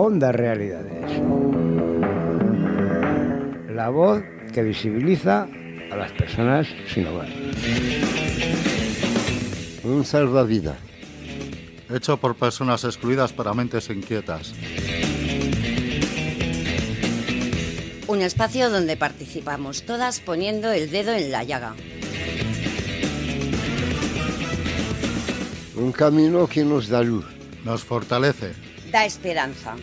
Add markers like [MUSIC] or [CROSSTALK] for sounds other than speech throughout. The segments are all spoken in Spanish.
Onda Realidades. La voz que visibiliza a las personas sin hogar. Un salvavidas. Hecho por personas excluidas para mentes inquietas. Un espacio donde participamos todas poniendo el dedo en la llaga. Un camino que nos da luz. Nos fortalece. Da esperanza.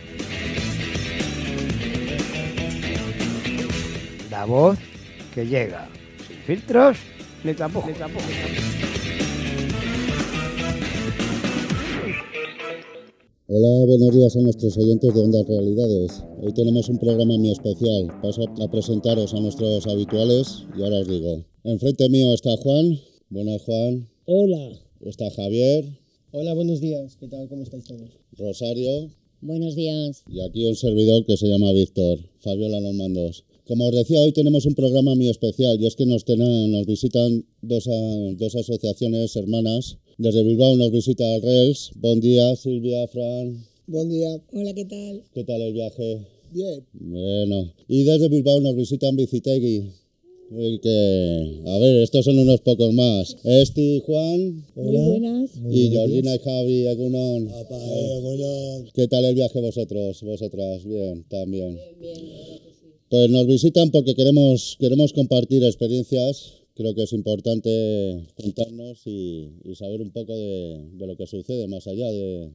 La voz que llega. Sin filtros ni tampoco. Hola, buenos días a nuestros oyentes de Ondas Realidades. Hoy tenemos un programa muy especial. Paso a presentaros a nuestros habituales y ahora os digo. Enfrente mío está Juan. Buenas, Juan. Hola. Está Javier. Hola, buenos días. ¿Qué tal? ¿Cómo estáis todos? Rosario. Buenos días. Y aquí un servidor que se llama Víctor. Fabiola los mandos. Como os decía, hoy tenemos un programa muy especial y es que nos, nos visitan dos, dos asociaciones hermanas. Desde Bilbao nos visita Rels. Buen día, Silvia, Fran. Buen día. Hola, ¿qué tal? ¿Qué tal el viaje? Bien. Bueno. Y desde Bilbao nos visitan Bicitegui. Que, a ver, estos son unos pocos más. Esti, Juan. Muy buenas. y Georgina y Javi, Egunon. Eh, ¿Qué tal el viaje vosotros? Vosotras, bien, también. Bien, bien. Pues nos visitan porque queremos, queremos compartir experiencias. Creo que es importante juntarnos y, saber un poco de, lo que sucede más allá de,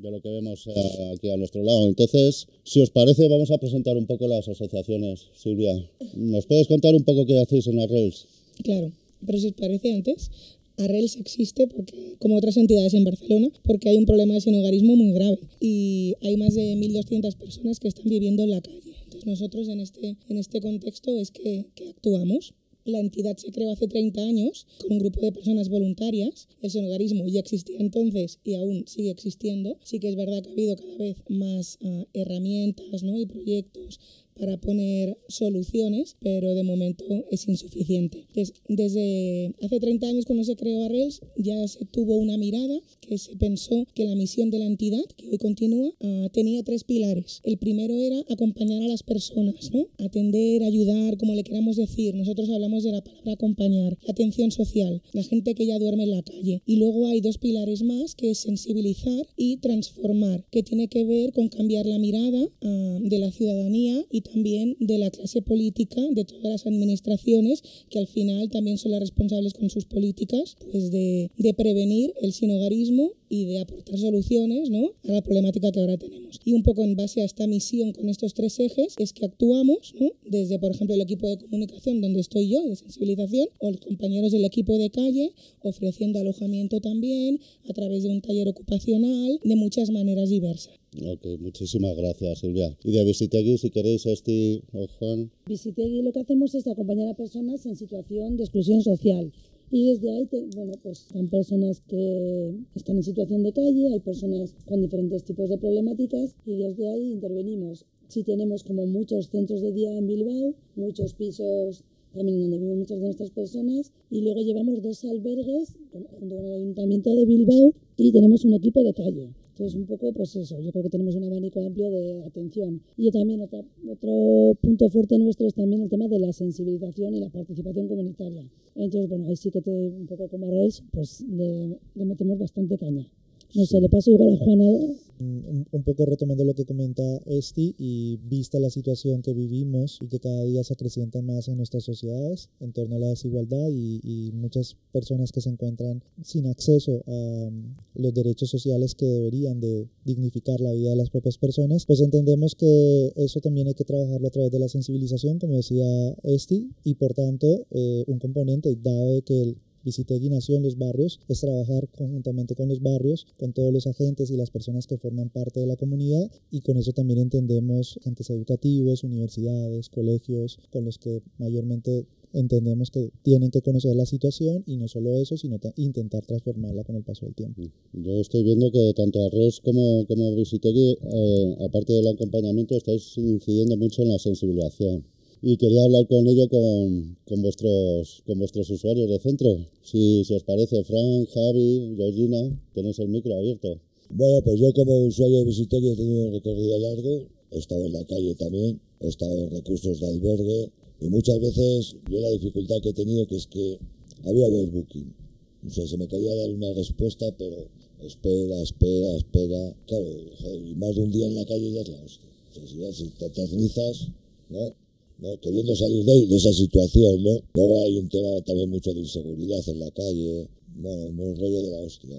lo que vemos aquí a nuestro lado. Entonces, si os parece, vamos a presentar un poco las asociaciones. Silvia, ¿nos puedes contar un poco qué hacéis en Arrels? Claro, pero si os parece antes, Arrels existe porque, como otras entidades en Barcelona, porque hay un problema de sinogarismo muy grave y hay más de 1.200 personas que están viviendo en la calle nosotros en este, en este contexto es que, que actuamos. La entidad se creó hace 30 años con un grupo de personas voluntarias. El sonogarismo ya existía entonces y aún sigue existiendo. Sí que es verdad que ha habido cada vez más uh, herramientas ¿no? y proyectos para poner soluciones, pero de momento es insuficiente. desde hace 30 años cuando se creó Arrels ya se tuvo una mirada que se pensó que la misión de la entidad, que hoy continúa, uh, tenía tres pilares. El primero era acompañar a las personas, ¿no? atender, ayudar, como le queramos decir. Nosotros hablamos de la palabra acompañar, la atención social, la gente que ya duerme en la calle. Y luego hay dos pilares más, que es sensibilizar y transformar, que tiene que ver con cambiar la mirada uh, de la ciudadanía y también de la clase política, de todas las administraciones, que al final también son las responsables con sus políticas, pues de, prevenir el sinogarismo y de aportar soluciones ¿no? a la problemática que ahora tenemos. Y un poco en base a esta misión con estos tres ejes es que actuamos ¿no? desde, por ejemplo, el equipo de comunicación donde estoy yo, de sensibilización, o los compañeros del equipo de calle, ofreciendo alojamiento también a través de un taller ocupacional, de muchas maneras diversas. Ok, muchísimas gracias Silvia. Y de Visitegui, si queréis, Esti o Juan. Visitegui lo que hacemos es acompañar a personas en situación de exclusión social. Y desde ahí, bueno, pues son personas que están en situación de calle, hay personas con diferentes tipos de problemáticas y desde ahí intervenimos. Sí tenemos como muchos centros de día en Bilbao, muchos pisos también donde viven muchas de nuestras personas y luego llevamos dos albergues junto con el Ayuntamiento de Bilbao y tenemos un equipo de calle. Entonces, un poco, pues eso, yo creo que tenemos un abanico amplio de atención. Y también otro punto fuerte nuestro es también el tema de la sensibilización y la participación comunitaria. Entonces, bueno, ahí sí que te, un poco como a pues le, le metemos bastante caña. No sé, le paso igual a Juana. Un, un, poco retomando lo que comenta Esti y vista la situación que vivimos y que cada día se acrecienta más en nuestras sociedades en torno a la desigualdad y, y muchas personas que se encuentran sin acceso a um, los derechos sociales que deberían de dignificar la vida de las propias personas, pues entendemos que eso también hay que trabajarlo a través de la sensibilización, como decía Esti, y por tanto eh, un componente dado de que el Visitegui nació en los barrios, es trabajar conjuntamente con los barrios, con todos los agentes y las personas que forman parte de la comunidad y con eso también entendemos entes educativos, universidades, colegios, con los que mayormente entendemos que tienen que conocer la situación y no solo eso, sino intentar transformarla con el paso del tiempo. Yo estoy viendo que tanto Arres como, como Visitegui, eh, aparte del acompañamiento, estáis incidiendo mucho en la sensibilización y quería hablar con ello con, con, vuestros, con vuestros usuarios de centro. Si, si os parece, Frank, Javi, Georgina, tenéis el micro abierto. Bueno, pues yo como usuario de Visiteki he tenido un recorrido largo, he estado en la calle también, he estado en recursos de albergue y muchas veces yo la dificultad que he tenido que es que había overbooking. O sea, se me quería dar una respuesta, pero espera, espera, espera. Claro, y más de un día en la calle ya es la hostia. O sea, si, ya, si te aterrizas, ¿no? ¿No? Queriendo salir de, de, esa situación, ¿no? Luego hay un tema también mucho de inseguridad en la calle, bueno, un rollo de la hostia,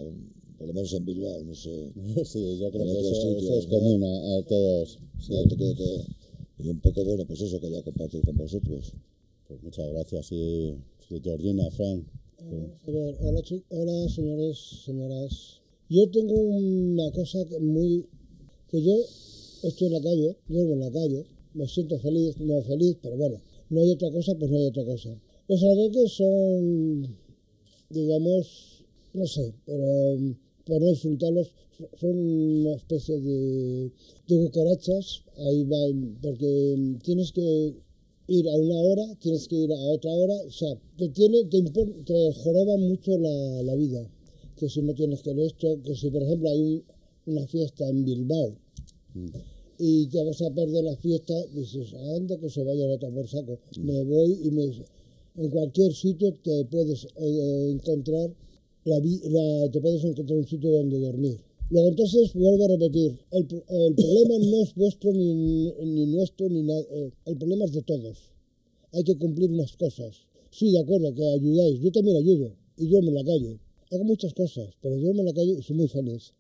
por lo menos en Bilbao, no sé. [LAUGHS] Sí, yo creo que eso, sitios, eso, es ¿no? común a, a todos. Sí. Que, que, y un poco, bueno, pues eso quería compartir con vosotros. Pues muchas gracias. Y, y Georgina, Fran. A ver, hola, hola señores, señoras. Yo tengo una cosa que muy... que yo estoy en la calle, duermo en la calle, me siento feliz, no feliz, pero bueno, no hay otra cosa, pues no hay otra cosa. Los albergues son, digamos, no sé, pero por no insultarlos, son una especie de, de cucarachas, ahí van, porque tienes que ir a una hora, tienes que ir a otra hora, o sea, te, tiene, te, te joroba mucho la, la, vida. Que si no tienes que esto, que si por ejemplo hay un, una fiesta en Bilbao mm. Y te vas a perder la fiesta, dices, anda que se vaya a por saco. Me voy y me, en cualquier sitio te puedes eh, encontrar la, la, te puedes encontrar un sitio donde dormir. Luego entonces vuelvo a repetir, el, el problema no es vuestro ni, ni nuestro, ni nada, eh, el problema es de todos. Hay que cumplir unas cosas. Sí, de acuerdo, que ayudáis, yo también ayudo y duermo en la calle. Hago muchas cosas, pero duermo en la calle y soy muy feliz.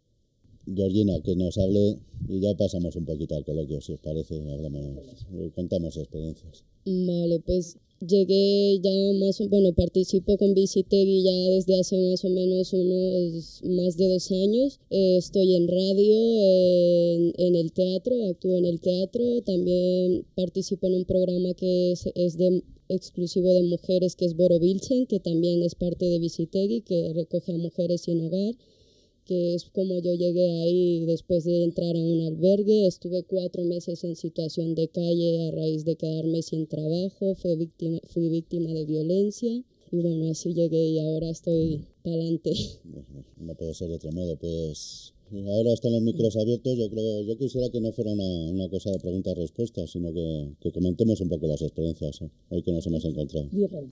Georgina, que nos hable y ya pasamos un poquito al coloquio, si os parece, hablamos, contamos experiencias. Vale, pues llegué ya más, bueno, participo con Visitegui ya desde hace más o menos unos más de dos años. Eh, estoy en radio, en, el teatro, actúo en el teatro, también participo en un programa que es, exclusivo de mujeres que es Boro Vilchen, que también es parte de Visitegui, que recoge a mujeres sin hogar que es como yo llegué ahí después de entrar a un albergue. Estuve cuatro meses en situación de calle a raíz de quedarme sin trabajo, fui víctima, fui víctima de violencia y bueno, así llegué y ahora estoy para adelante. No puede ser de otro modo, pues ahora están los micros abiertos. Yo creo, yo quisiera que no fuera una, una cosa de preguntas-respuestas, sino que, que, comentemos un poco las experiencias ¿eh? hoy que nos hemos encontrado.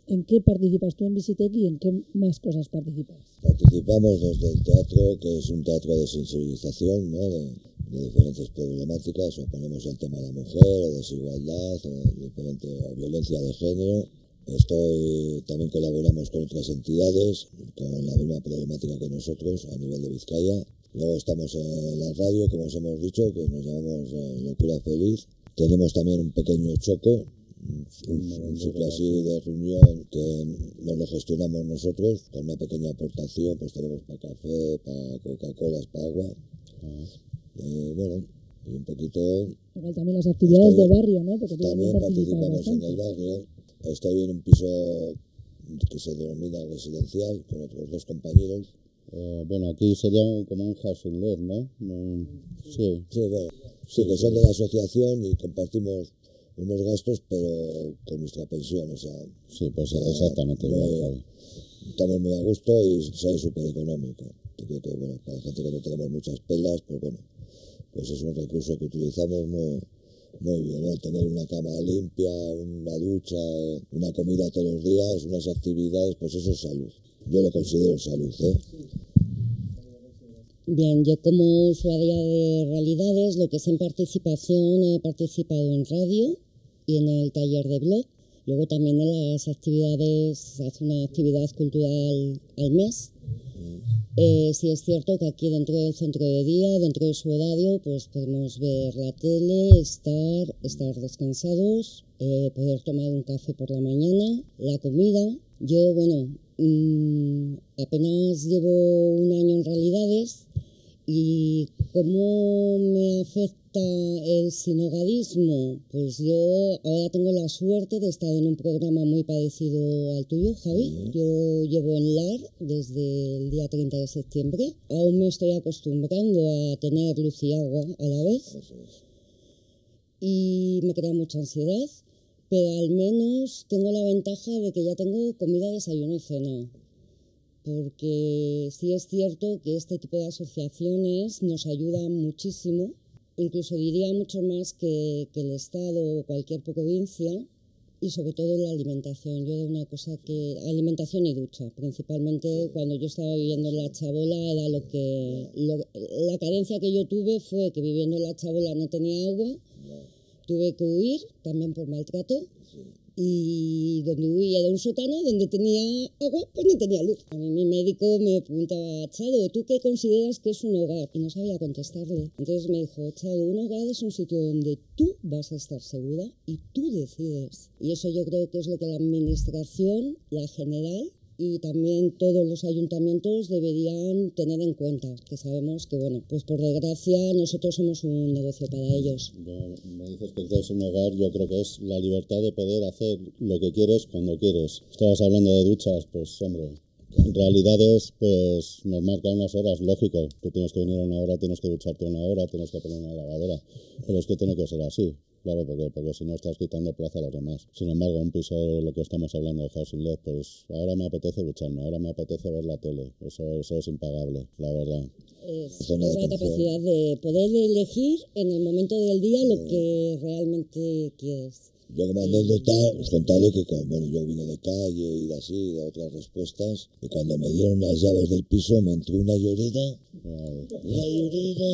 ¿En qué participas tú en Visitec y en qué más cosas participas? Participamos desde el teatro, que es un teatro de sensibilización, ¿no? De, de diferentes problemáticas, o ponemos el tema de la mujer, o desigualdad, o, diferente, o violencia de género. Estoy, también colaboramos con otras entidades con la misma problemática que nosotros a nivel de Vizcaya Luego estamos en la radio, como os hemos dicho, que nos llamamos eh, Locura Feliz. Tenemos también un pequeño choco, un, un sitio así de reunión que nos lo gestionamos nosotros, con una pequeña aportación, pues tenemos para café, para Coca-Cola, para agua. Eh, bueno, y un poquito... Igual también las actividades de barrio, ¿no? Porque también participamos en el barrio. Estoy en un piso que se denomina residencial con otros dos compañeros eh, bueno, aquí sería un, como un housing led, ¿no? Un, sí. Sí, bueno, sí, que son de la asociación y compartimos unos gastos, pero con nuestra pensión, o sea. Sí, pues o sea, exactamente. Muy, estamos muy a gusto y sale súper económico. Que, bueno, para la gente que no tenemos muchas pelas, pues bueno, pues es un recurso que utilizamos muy, muy bien, ¿no? Tener una cama limpia, una ducha, una comida todos los días, unas actividades, pues eso es salud. Yo lo considero salud, ¿eh? Bien, yo como usuaria de realidades, lo que es en participación, he participado en radio y en el taller de blog. Luego también en las actividades, hace una actividad cultural al mes. Eh, sí es cierto que aquí dentro del centro de día, dentro de su horario, pues podemos ver la tele, estar, estar descansados, eh, poder tomar un café por la mañana, la comida. Yo, bueno, mmm, apenas llevo un año en realidades y cómo me afecta el sinogadismo. Pues yo ahora tengo la suerte de estar en un programa muy parecido al tuyo, Javi. Yo llevo en LAR desde el día 30 de septiembre. Aún me estoy acostumbrando a tener luz y agua a la vez. Y me crea mucha ansiedad pero al menos tengo la ventaja de que ya tengo comida, desayuno y cena. Porque sí es cierto que este tipo de asociaciones nos ayudan muchísimo, incluso diría mucho más que, que el Estado o cualquier provincia, y sobre todo la alimentación. Yo de una cosa que alimentación y ducha, principalmente cuando yo estaba viviendo en la Chabola era lo que la carencia que yo tuve fue que viviendo en la Chabola no tenía agua, tuve que huir también por maltrato y donde huía de un sótano donde tenía agua, pues no tenía luz. A mí mi médico me preguntaba, Chado, ¿tú qué consideras que es un hogar? Y no sabía contestarle. Entonces me dijo, Chado, un hogar es un sitio donde tú vas a estar segura y tú decides. Y eso yo creo que es lo que la administración, la general, y también todos los ayuntamientos deberían tener en cuenta, que sabemos que, bueno, pues por desgracia nosotros somos un negocio para ellos. me dices que es un hogar, yo creo que es la libertad de poder hacer lo que quieres cuando quieres. Estabas hablando de duchas, pues hombre, en realidad es, pues nos marca unas horas, lógico. Tú tienes que venir una hora, tienes que ducharte una hora, tienes que poner una lavadora. Pero es que tiene que ser así. Claro, porque, porque si no estás quitando plaza a los demás. Sin embargo, un piso de lo que estamos hablando de Housing LED, pues ahora me apetece ducharme, ahora me apetece ver la tele. Eso, eso es impagable, la verdad. Es, la capacidad de poder elegir en el momento del día lo que realmente quieres. Yo como anécdota os contaré que bueno, yo vine de calle y así, de otras respuestas, y cuando me dieron las llaves del piso me entró una llorera, una llorera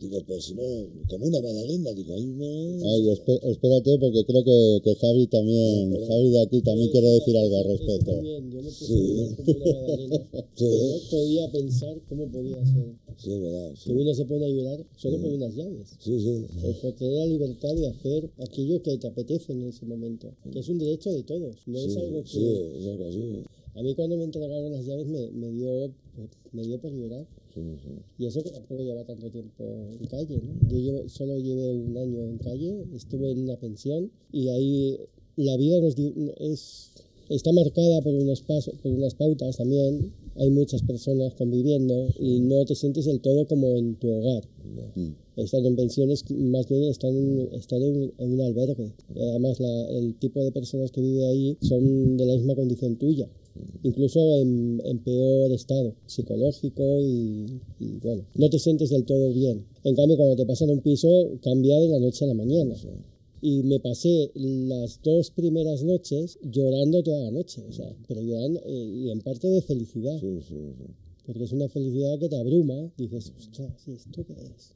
Digo, pues si no, como una magdalena, digo, ay, no. Ay, espérate, porque creo que, que Javi también, Javi de aquí también quiere decir algo al respecto. También, yo puse sí. [LAUGHS] sí. no podía pensar cómo podía ser. Sí, verdad. Sí. Que uno se pone a llorar solo por unas llaves. Sí, sí. Pues por tener la libertad de hacer aquello que te apetece en ese momento. Que es un derecho de todos, no es algo que... Sí, es algo así. A mí cuando me entregaron las llaves me, me dio, me dio por llorar. Y eso que tampoco lleva tanto tiempo en calle, ¿no? Yo solo llevé un año en calle, estuve en una pensión y ahí la vida nos es, está marcada por unos pasos, por unas pautas también. Hay muchas personas conviviendo y no te sientes del todo como en tu hogar. Estar en pensiones, más bien estar en, estar en, un albergue. Además, el tipo de personas que vive ahí son de la misma condición tuya incluso en, peor estado psicológico y, bueno, no te sientes del todo bien. En cambio, cuando te pasan un piso, cambia de la noche a la mañana. Y me pasé las dos primeras noches llorando toda la noche, o sea, pero llorando eh, y en parte de felicidad. porque es una felicidad que te abruma, dices, ostras, ¿esto qué es?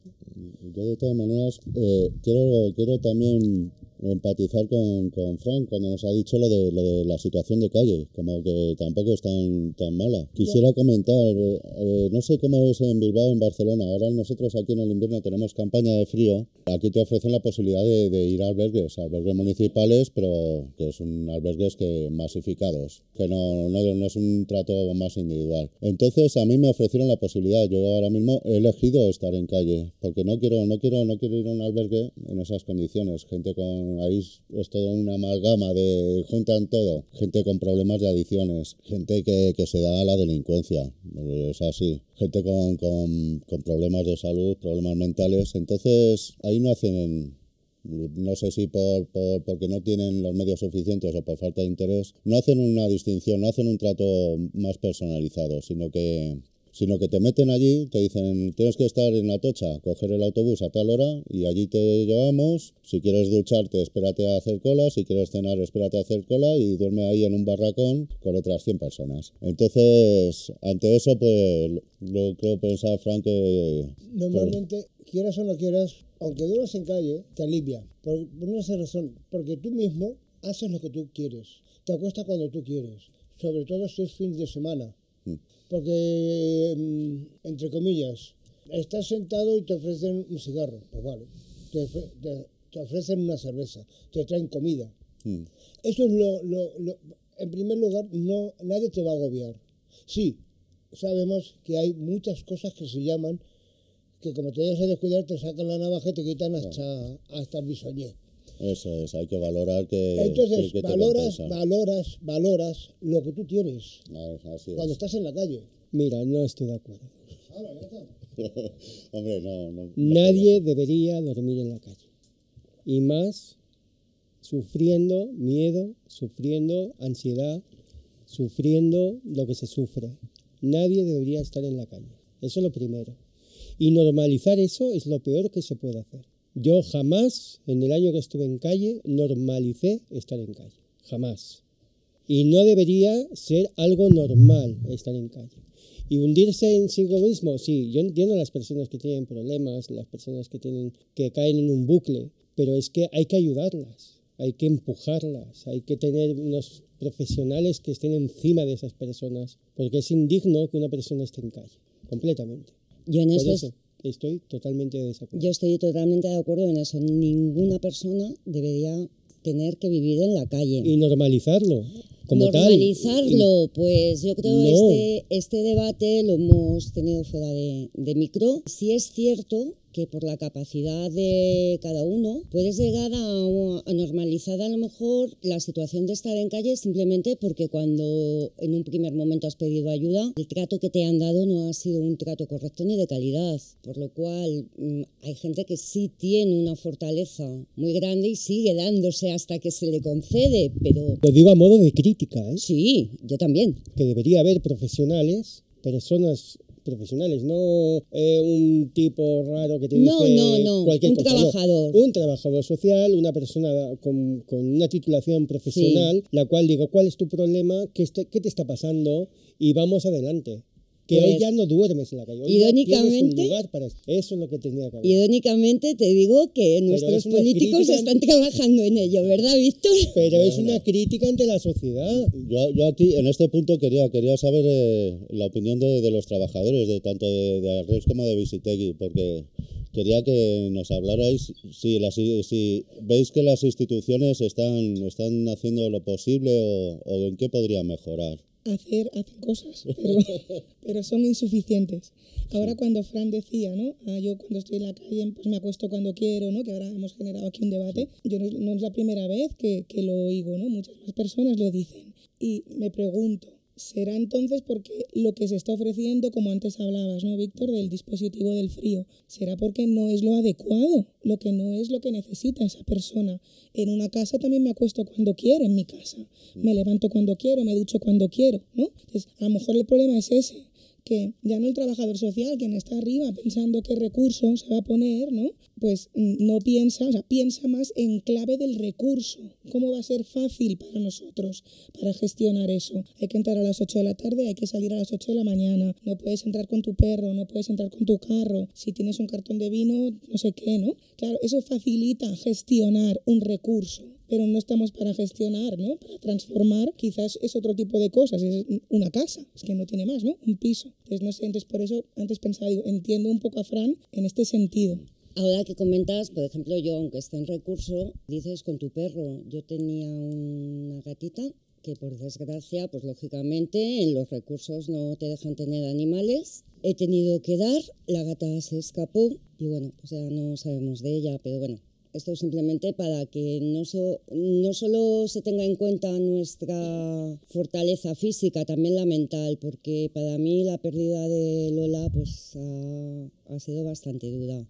Yo de todas maneras eh, quiero, quiero también empatizar con, con Frank cuando nos ha dicho lo de, lo de la situación de calle, como que tampoco es tan, tan mala. Quisiera comentar, eh, no sé cómo es en Bilbao, en Barcelona, ahora nosotros aquí en el invierno tenemos campaña de frío, aquí te ofrecen la posibilidad de, de ir a albergues, albergues municipales, pero que son albergues que masificados, que no, no, no es un trato más individual. Entonces a mí me ofrecieron la posibilidad, yo ahora mismo he elegido estar en calle, porque no quiero, no quiero, no quiero ir a un albergue en esas condiciones, gente con ahí es todo una amalgama de juntan todo, gente con problemas de adicciones, gente que, que se da a la delincuencia, es así, gente con, con, con problemas de salud, problemas mentales, entonces ahí no hacen no sé si por, por, porque no tienen los medios suficientes o por falta de interés, no hacen una distinción, no hacen un trato más personalizado, sino que sino que te meten allí, te dicen, tienes que estar en la tocha, coger el autobús a tal hora y allí te llevamos, si quieres ducharte, espérate a hacer cola, si quieres cenar, espérate a hacer cola y duerme ahí en un barracón con otras 100 personas. Entonces, ante eso, pues, lo creo pensar, Frank, que... Normalmente, quieras o no quieras, aunque duermas en calle, te alivia, por, una razón, porque tú mismo haces lo que tú quieres, te acuestas cuando tú quieres, sobre todo si es fin de semana. Mm porque, mm, entre comillas, estás sentado y te ofrecen un cigarro, pues vale, te, ofrecen una cerveza, te traen comida. Hmm. Eso es lo, lo, en primer lugar, no, nadie te va a agobiar. Sí, sabemos que hay muchas cosas que se llaman, que como te dejas a descuidar, te sacan la navaja y te quitan hasta, hasta el bisoñé. Eso es, hay que valorar que. Entonces, valoras, valoras, valoras lo que tú tienes. cuando estás en la calle. Mira, no estoy de acuerdo. [LAUGHS] Hombre, no, no. Nadie debería dormir en la calle. Y más sufriendo miedo, sufriendo ansiedad, sufriendo lo que se sufre. Nadie debería estar en la calle. Eso es lo primero. Y normalizar eso es lo peor que se puede hacer. Yo jamás, en el año que estuve en calle, normalicé estar en calle. Jamás. Y no debería ser algo normal estar en calle. Y hundirse en sí mismo, sí, yo entiendo a las personas que tienen problemas, las personas que, tienen, que caen en un bucle, pero es que hay que ayudarlas, hay que empujarlas, hay que tener unos profesionales que estén encima de esas personas, porque es indigno que una persona esté en calle, completamente. Yo en Por eso estoy totalmente de desacuerdo. Yo estoy totalmente de acuerdo en eso. Ninguna persona debería tener que vivir en la calle. Y normalizarlo, como Normalizarlo, tal. pues yo creo No. este, este debate lo hemos tenido fuera de, de micro. Sí es cierto que por la capacidad de cada uno puedes llegar a, a normalizar a lo mejor la situación de estar en calle simplemente porque cuando en un primer momento has pedido ayuda, el trato que te han dado no ha sido un trato correcto ni de calidad. Por lo cual mm, hay gente que sí tiene una fortaleza muy grande y sigue dándose hasta que se le concede, pero Lo digo a modo de crítica, ¿eh? Sí, yo también. Que debería haber profesionales, personas profesionales, no eh, un tipo raro que te No, dice no, no, cualquier un cosa, no. trabajador. un trabajador social, una persona con, con una titulación profesional, la cual diga, ¿cuál es tu problema? ¿Qué, este- qué te está pasando? Y vamos adelante. Que hoy Pues, ya no duermes en la calle. Hoy ya tienes un irónicamente- lugar para eso es lo que tendría que haber. Irónicamente te digo que nuestros es una políticos crítica- están trabajando en ello, ¿verdad, Víctor? [LAUGHS] Pero es una crítica ante la sociedad. Yo, yo aquí, en este punto, quería, quería saber eh, la opinión de, de los trabajadores, de tanto de, de Arreus como de Visitegui, porque quería que nos hablarais si, las, si veis que las instituciones están, están haciendo lo posible o, o en qué podrían mejorar. Hacer, hacen cosas, pero, [LAUGHS] pero son insuficientes. Ahora cuando Fran decía, ¿no? Ah, yo cuando estoy en la calle pues me acuesto cuando quiero, ¿no? Que ahora hemos generado aquí un debate. Yo no, no es la primera vez que, que lo oigo, ¿no? Muchas más personas lo dicen. Y me pregunto, ¿será entonces porque lo que se está ofreciendo, como antes hablabas, ¿no, Víctor, del dispositivo del frío, será porque no es lo adecuado, lo que no es lo que necesita esa persona? En una casa también me acuesto cuando quiero en mi casa, me levanto cuando quiero, me ducho cuando quiero, ¿no? Entonces, a lo mejor el problema es ese, que ya no el trabajador social, quien está arriba pensando qué recurso se va a poner, ¿no? Pues mm, no piensa, o sea, piensa más en clave del recurso. ¿Cómo va a ser fácil para nosotros para gestionar eso? Hay que entrar a las 8 de la tarde, hay que salir a las 8 de la mañana, no puedes entrar con tu perro, no puedes entrar con tu carro, si tienes un cartón de vino, no sé qué, ¿no? Claro, eso facilita gestionar un recurso pero no estamos para gestionar, ¿no? Para transformar, quizás es otro tipo de cosas, es una casa, es que no tiene más, ¿no? Un piso. Entonces, no sé, entonces por eso antes pensaba, digo, entiendo un poco a Fran en este sentido. Ahora que comentas, por ejemplo, yo, aunque esté en recurso, dices con tu perro. Yo tenía una gatita que por desgracia, pues lógicamente en los recursos no te dejan tener animales. He tenido que dar, la gata se escapó y bueno, pues ya no sabemos de ella, pero bueno, esto simplemente para que no, so- no solo se tenga en cuenta nuestra fortaleza física, también la mental, porque para mí la pérdida de Lola pues ha, sido bastante dura.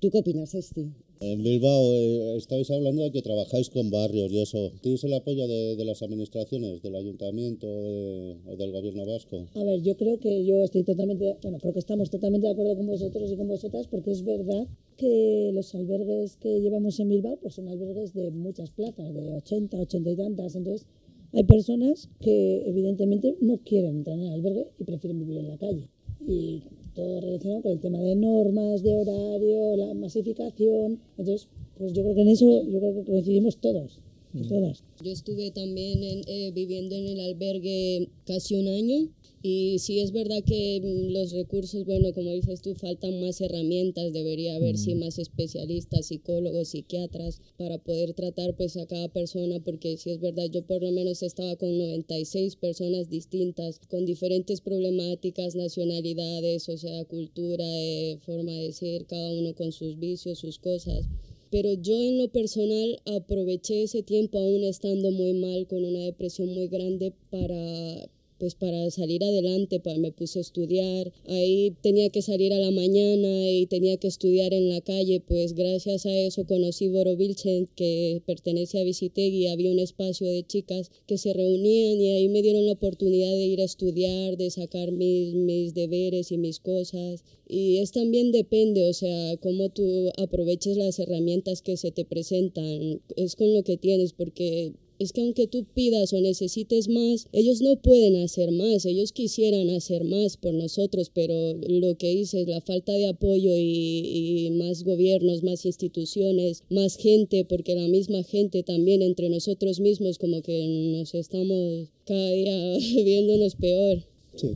¿Tú qué opinas, Esti? En Bilbao eh, estáis hablando de que trabajáis con barrios y eso. ¿Tienes el apoyo de, de las administraciones, del ayuntamiento de- o del gobierno vasco? A ver, yo creo que yo estoy totalmente, bueno, creo que estamos totalmente de acuerdo con vosotros y con vosotras porque es verdad que los albergues que llevamos en Bilbao pues son albergues de muchas plazas, de 80, 80 y tantas. Entonces, hay personas que evidentemente no quieren entrar en el albergue y prefieren vivir en la calle. Y todo relacionado con el tema de normas, de horario, la masificación. Entonces, pues yo creo que en eso yo creo que coincidimos todos y todas. Yo estuve también en- eh, viviendo en el albergue casi un año y sí es verdad que mm, los recursos, bueno, como dices tú, faltan más herramientas, debería haber sí más especialistas, psicólogos, psiquiatras para poder tratar pues a cada persona porque sí es verdad, yo por lo menos estaba con 96 personas distintas con diferentes problemáticas, nacionalidades, o sea, cultura, eh, forma de ser, cada uno con sus vicios, sus cosas. Pero yo en lo personal aproveché ese tiempo aún estando muy mal con una depresión muy grande para pues para salir adelante, me puse a estudiar. Ahí tenía que salir a la mañana y tenía que estudiar en la calle, pues gracias a eso conocí Boro Vilchen, que pertenece a Visitegui, había un espacio de chicas que se reunían y ahí me dieron la oportunidad de ir a estudiar, de sacar mis, mis deberes y mis cosas. Y es también depende, o sea, cómo tú aproveches las herramientas que se te presentan, es con lo que tienes, porque es que aunque tú pidas o necesites más, ellos no pueden hacer más, ellos quisieran hacer más por nosotros, pero lo que dices, la falta de apoyo y, más gobiernos, más instituciones, más gente, porque la misma gente también entre nosotros mismos como que nos estamos cada día [LAUGHS] viéndonos peor. Sí.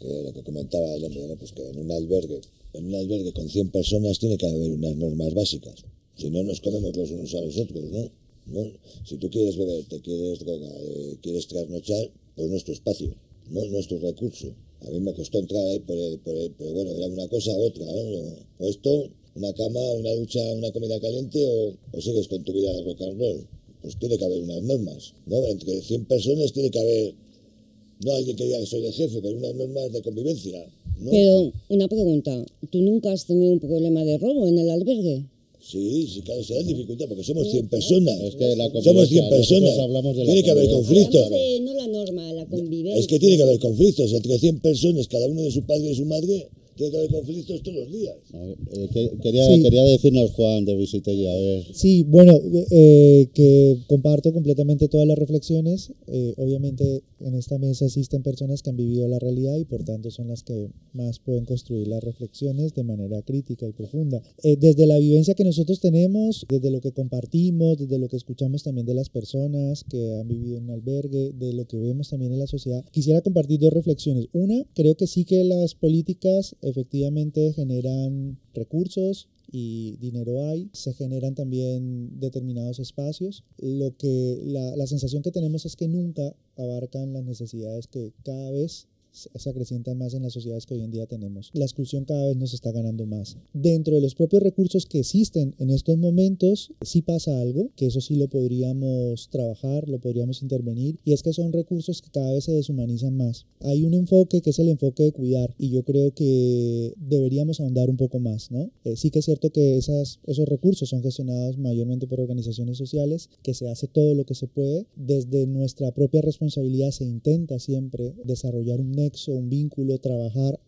Que lo que comentaba el hombre, pues que en un albergue, en un albergue con 100 personas tiene que haber unas normas básicas, si no nos comemos los unos a los otros, ¿no? ¿No? Si tú quieres beber, te quieres droga, eh, quieres trasnochar, pues no es tu espacio, no, es tu recurso. A mí me costó entrar ahí por el, por pero bueno, era una cosa u otra, ¿no? O esto, una cama, una ducha, una comida caliente, o, o sigues con tu vida de rock and roll. Pues tiene que haber unas normas, ¿no? Entre 100 personas tiene que haber, no alguien que diga que soy el jefe, pero unas normas de convivencia. ¿no? Pero una pregunta, ¿tú nunca has tenido un problema de robo en el albergue? Sí, sí, claro, será dificultad porque somos 100 personas. Es que la somos 100 convivencia, personas. hablamos de la tiene que haber conflictos. De, no la norma, la convivencia. Es que tiene que haber conflictos entre 100 personas, cada uno de su padre y su madre. Tiene que haber conflictos todos los días. A ver, eh, que- quería, Sí. quería decirnos Juan de Visitegui, a ver. Sí, bueno, eh, que comparto completamente todas las reflexiones. Eh, obviamente en esta mesa existen personas que han vivido la realidad y por tanto son las que más pueden construir las reflexiones de manera crítica y profunda. Eh, desde la vivencia que nosotros tenemos, desde lo que compartimos, desde lo que escuchamos también de las personas que han vivido en un albergue, de lo que vemos también en la sociedad, quisiera compartir dos reflexiones. Una, creo que sí que las políticas efectivamente generan recursos, y dinero hay, se generan también determinados espacios. Lo que la, la sensación que tenemos es que nunca abarcan las necesidades que cada vez se acrecientan más en las sociedades que hoy en día tenemos. La exclusión cada vez nos está ganando más. Dentro de los propios recursos que existen en estos momentos, sí pasa algo, que eso sí lo podríamos trabajar, lo podríamos intervenir, y es que son recursos que cada vez se deshumanizan más. Hay un enfoque que es el enfoque de cuidar, y yo creo que deberíamos ahondar un poco más, ¿no? Eh, sí que es cierto que esas, esos recursos son gestionados mayormente por organizaciones sociales, que se hace todo lo que se puede. Desde nuestra propia responsabilidad se intenta siempre desarrollar un nexo, un vínculo, trabajar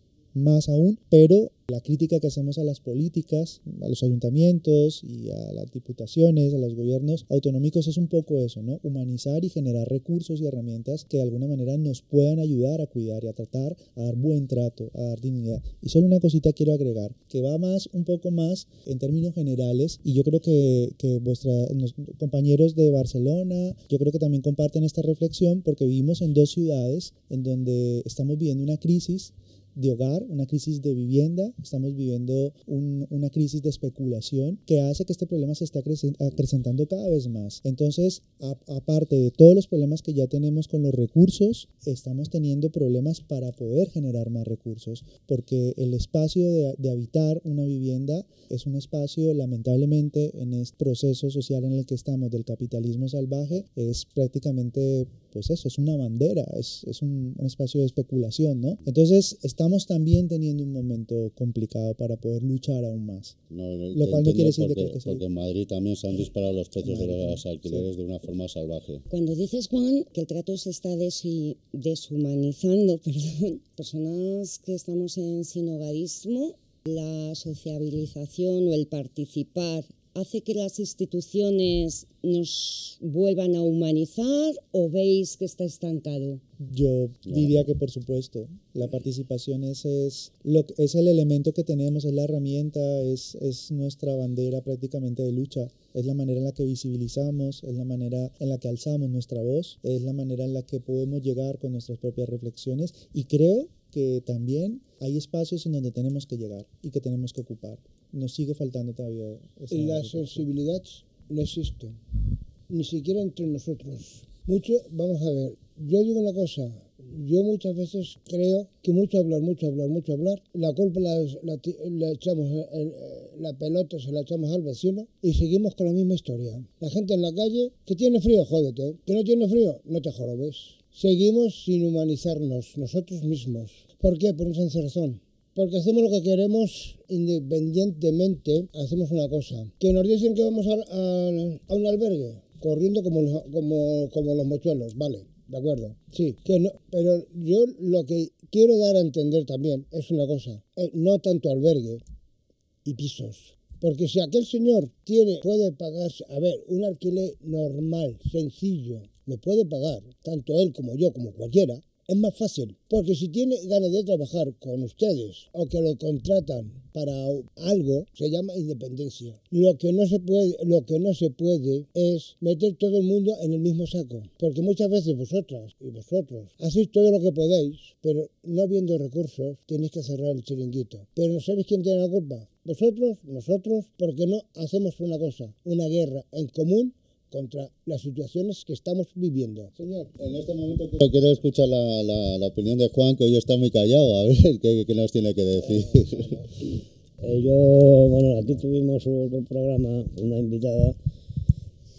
más aún, pero la crítica que hacemos a las políticas, a los ayuntamientos y a las diputaciones, a los gobiernos autonómicos es un poco eso, ¿no? Humanizar y generar recursos y herramientas que de alguna manera nos puedan ayudar a cuidar y a tratar, a dar buen trato, a dar dignidad. Y solo una cosita quiero agregar, que va más, un poco más en términos generales, y yo creo que, que vuestros compañeros de Barcelona, yo creo que también comparten esta reflexión porque vivimos en dos ciudades en donde estamos viviendo una crisis de hogar, una crisis de vivienda, estamos viviendo un- una crisis de especulación que hace que este problema se esté acrecen- acrecentando cada vez más. Entonces, aparte de todos los problemas que ya tenemos con los recursos, estamos teniendo problemas para poder generar más recursos, porque el espacio de, de habitar una vivienda es un espacio, lamentablemente, en este proceso social en el que estamos del capitalismo salvaje, es prácticamente, pues eso, es una bandera, es, es un, un espacio de especulación, ¿no? Entonces, estamos también teniendo un momento complicado para poder luchar aún más. No, Lo cual no quiere decir de que porque, que porque en Madrid también se han disparado los precios de los alquileres de una forma salvaje. Cuando dices, Juan, que el trato se está desi- deshumanizando, [LAUGHS] perdón, personas que estamos en sinogarismo, la sociabilización o el participar hace que las instituciones nos vuelvan a humanizar o veis que está estancado? Yo diría que por supuesto, la participación es, es, lo, es el elemento que tenemos, es la herramienta, es, es nuestra bandera prácticamente de lucha, es la manera en la que visibilizamos, es la manera en la que alzamos nuestra voz, es la manera en la que podemos llegar con nuestras propias reflexiones y creo que también hay espacios en donde tenemos que llegar y que tenemos que ocupar. Nos sigue faltando todavía esa La sensibilidad no existe, ni siquiera entre nosotros. Mucho, vamos a ver, yo digo una cosa, yo muchas veces creo que mucho hablar, mucho hablar, mucho hablar, la culpa la, la la echamos, el- la pelota se la echamos al vecino y seguimos con la misma historia. La gente en la calle, que tiene frío, jódete, que no tiene frío, no te jorobes. Seguimos sin humanizarnos nosotros mismos. ¿Por qué? Por una sencilla razón. Porque hacemos lo que queremos independientemente, hacemos una cosa. Que nos dicen que vamos a, un albergue, corriendo como, como, como los mochuelos, vale, de acuerdo. Sí, que no, pero yo lo que quiero dar a entender también es una cosa, eh, no tanto albergue y pisos. Porque si aquel señor tiene, puede pagar, a ver, un alquiler normal, sencillo, lo puede pagar, tanto él como yo, como cualquiera, es más fácil. Porque si tiene ganas de trabajar con ustedes o que lo contratan para algo, se llama independencia. Lo que no se puede, lo que no se puede es meter todo el mundo en el mismo saco. Porque muchas veces vosotras y vosotros hacéis todo lo que podéis, pero no habiendo recursos, tenéis que cerrar el chiringuito. Pero ¿sabéis quién tiene la culpa? Vosotros, nosotros, porque no hacemos una cosa, una guerra en común contra las situaciones que estamos viviendo. Señor, en este momento quiero, escuchar la, la, opinión de Juan, que hoy está muy callado, a ver qué, qué nos tiene que decir. Eh, yo, bueno, aquí tuvimos otro programa, una invitada,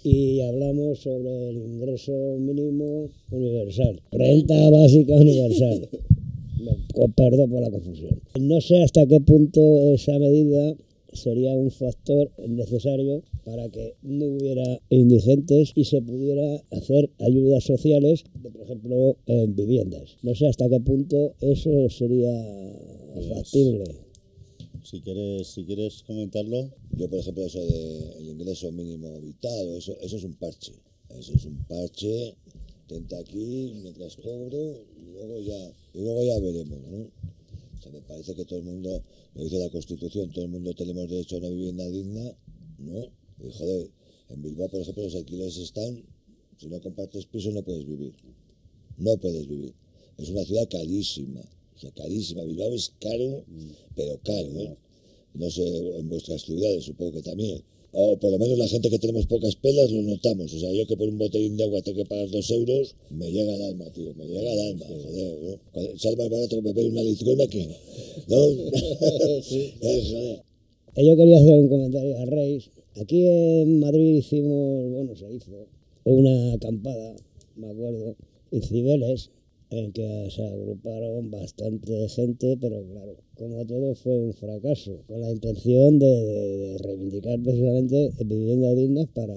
y hablamos sobre el ingreso mínimo universal, renta básica universal. [LAUGHS] Perdón por la confusión. No sé hasta qué punto esa medida sería un factor necesario para que no hubiera indigentes y se pudiera hacer ayudas sociales, por ejemplo, en viviendas. No sé hasta qué punto eso sería pues, factible. Si quieres, si quieres comentarlo. Yo, por ejemplo, eso del ingreso mínimo vital, eso, eso es un parche. Eso es un parche. Tenta aquí mientras cobro y luego ya, y luego ya veremos, ¿no? Me parece que todo el mundo, lo dice la Constitución, todo el mundo tenemos derecho a una vivienda digna, ¿no? Y joder, en Bilbao, por ejemplo, los alquileres están, si no compartes piso no puedes vivir. No puedes vivir. Es una ciudad carísima, o sea, carísima. Bilbao es caro, pero caro, ¿eh? No sé, en vuestras ciudades supongo que también o por lo menos la gente que tenemos pocas pelas lo notamos. O sea, yo que por un botellín de agua tengo que pagar dos euros, me llega al alma, tío, me llega al alma, joder, ¿no? Sale más barato que beber una litrona que... ¿No? [LAUGHS] sí. [LAUGHS] Eh, joder. Eh, yo quería hacer un comentario a Reis. Aquí en Madrid hicimos, bueno, se hizo una acampada, me acuerdo, en Cibeles, en que se agruparon bastante gente, pero claro, como todo fue un fracaso, con la intención de, reivindicar precisamente viviendas dignas para,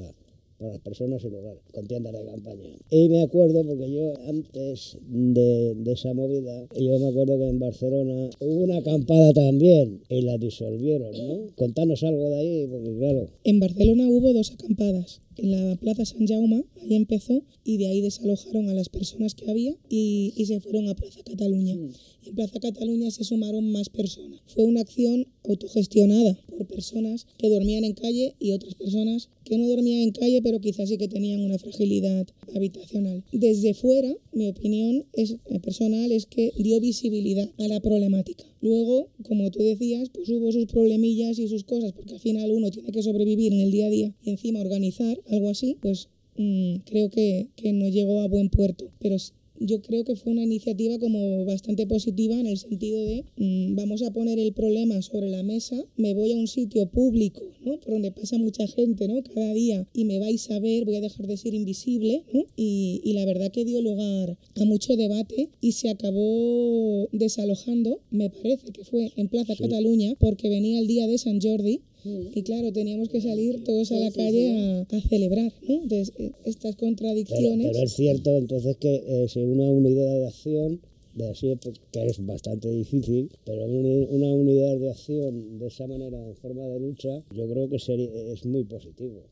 para las personas sin hogar, con tiendas de campaña. Y me acuerdo, porque yo antes de, de, esa movida, yo me acuerdo que en Barcelona hubo una acampada también y la disolvieron, ¿no? Contanos algo de ahí, porque claro. En Barcelona hubo dos acampadas en la Plaza San Jaume, ahí empezó, y de ahí desalojaron a las personas que había y, se fueron a Plaza Cataluña. Mm. En Plaza Cataluña se sumaron más personas. Fue una acción autogestionada por personas que dormían en calle y otras personas que no dormían en calle, pero quizás sí que tenían una fragilidad habitacional. Desde fuera, mi opinión es, eh, personal es que dio visibilidad a la problemática. Luego, como tú decías, pues hubo sus problemillas y sus cosas, porque al final uno tiene que sobrevivir en el día a día y encima organizar algo así, pues mm, creo que, no llegó a buen puerto. Pero yo creo que fue una iniciativa como bastante positiva en el sentido de mm, vamos a poner el problema sobre la mesa, me voy a un sitio público, ¿no? Por donde pasa mucha gente, ¿no? Cada día y me vais a ver, voy a dejar de ser invisible, ¿no? Y, y la verdad que dio lugar a mucho debate y se acabó desalojando, me parece que fue en Plaza Cataluña, porque venía el día de San Jordi Mm. Y claro, teníamos que salir todos a la calle a, celebrar, ¿no? Entonces, eh, estas contradicciones. Pero, es cierto entonces que eh, si una unidad de acción, de así, pues, que es bastante difícil, pero una unidad de acción de esa manera, en forma de lucha, yo creo que sería, es muy positivo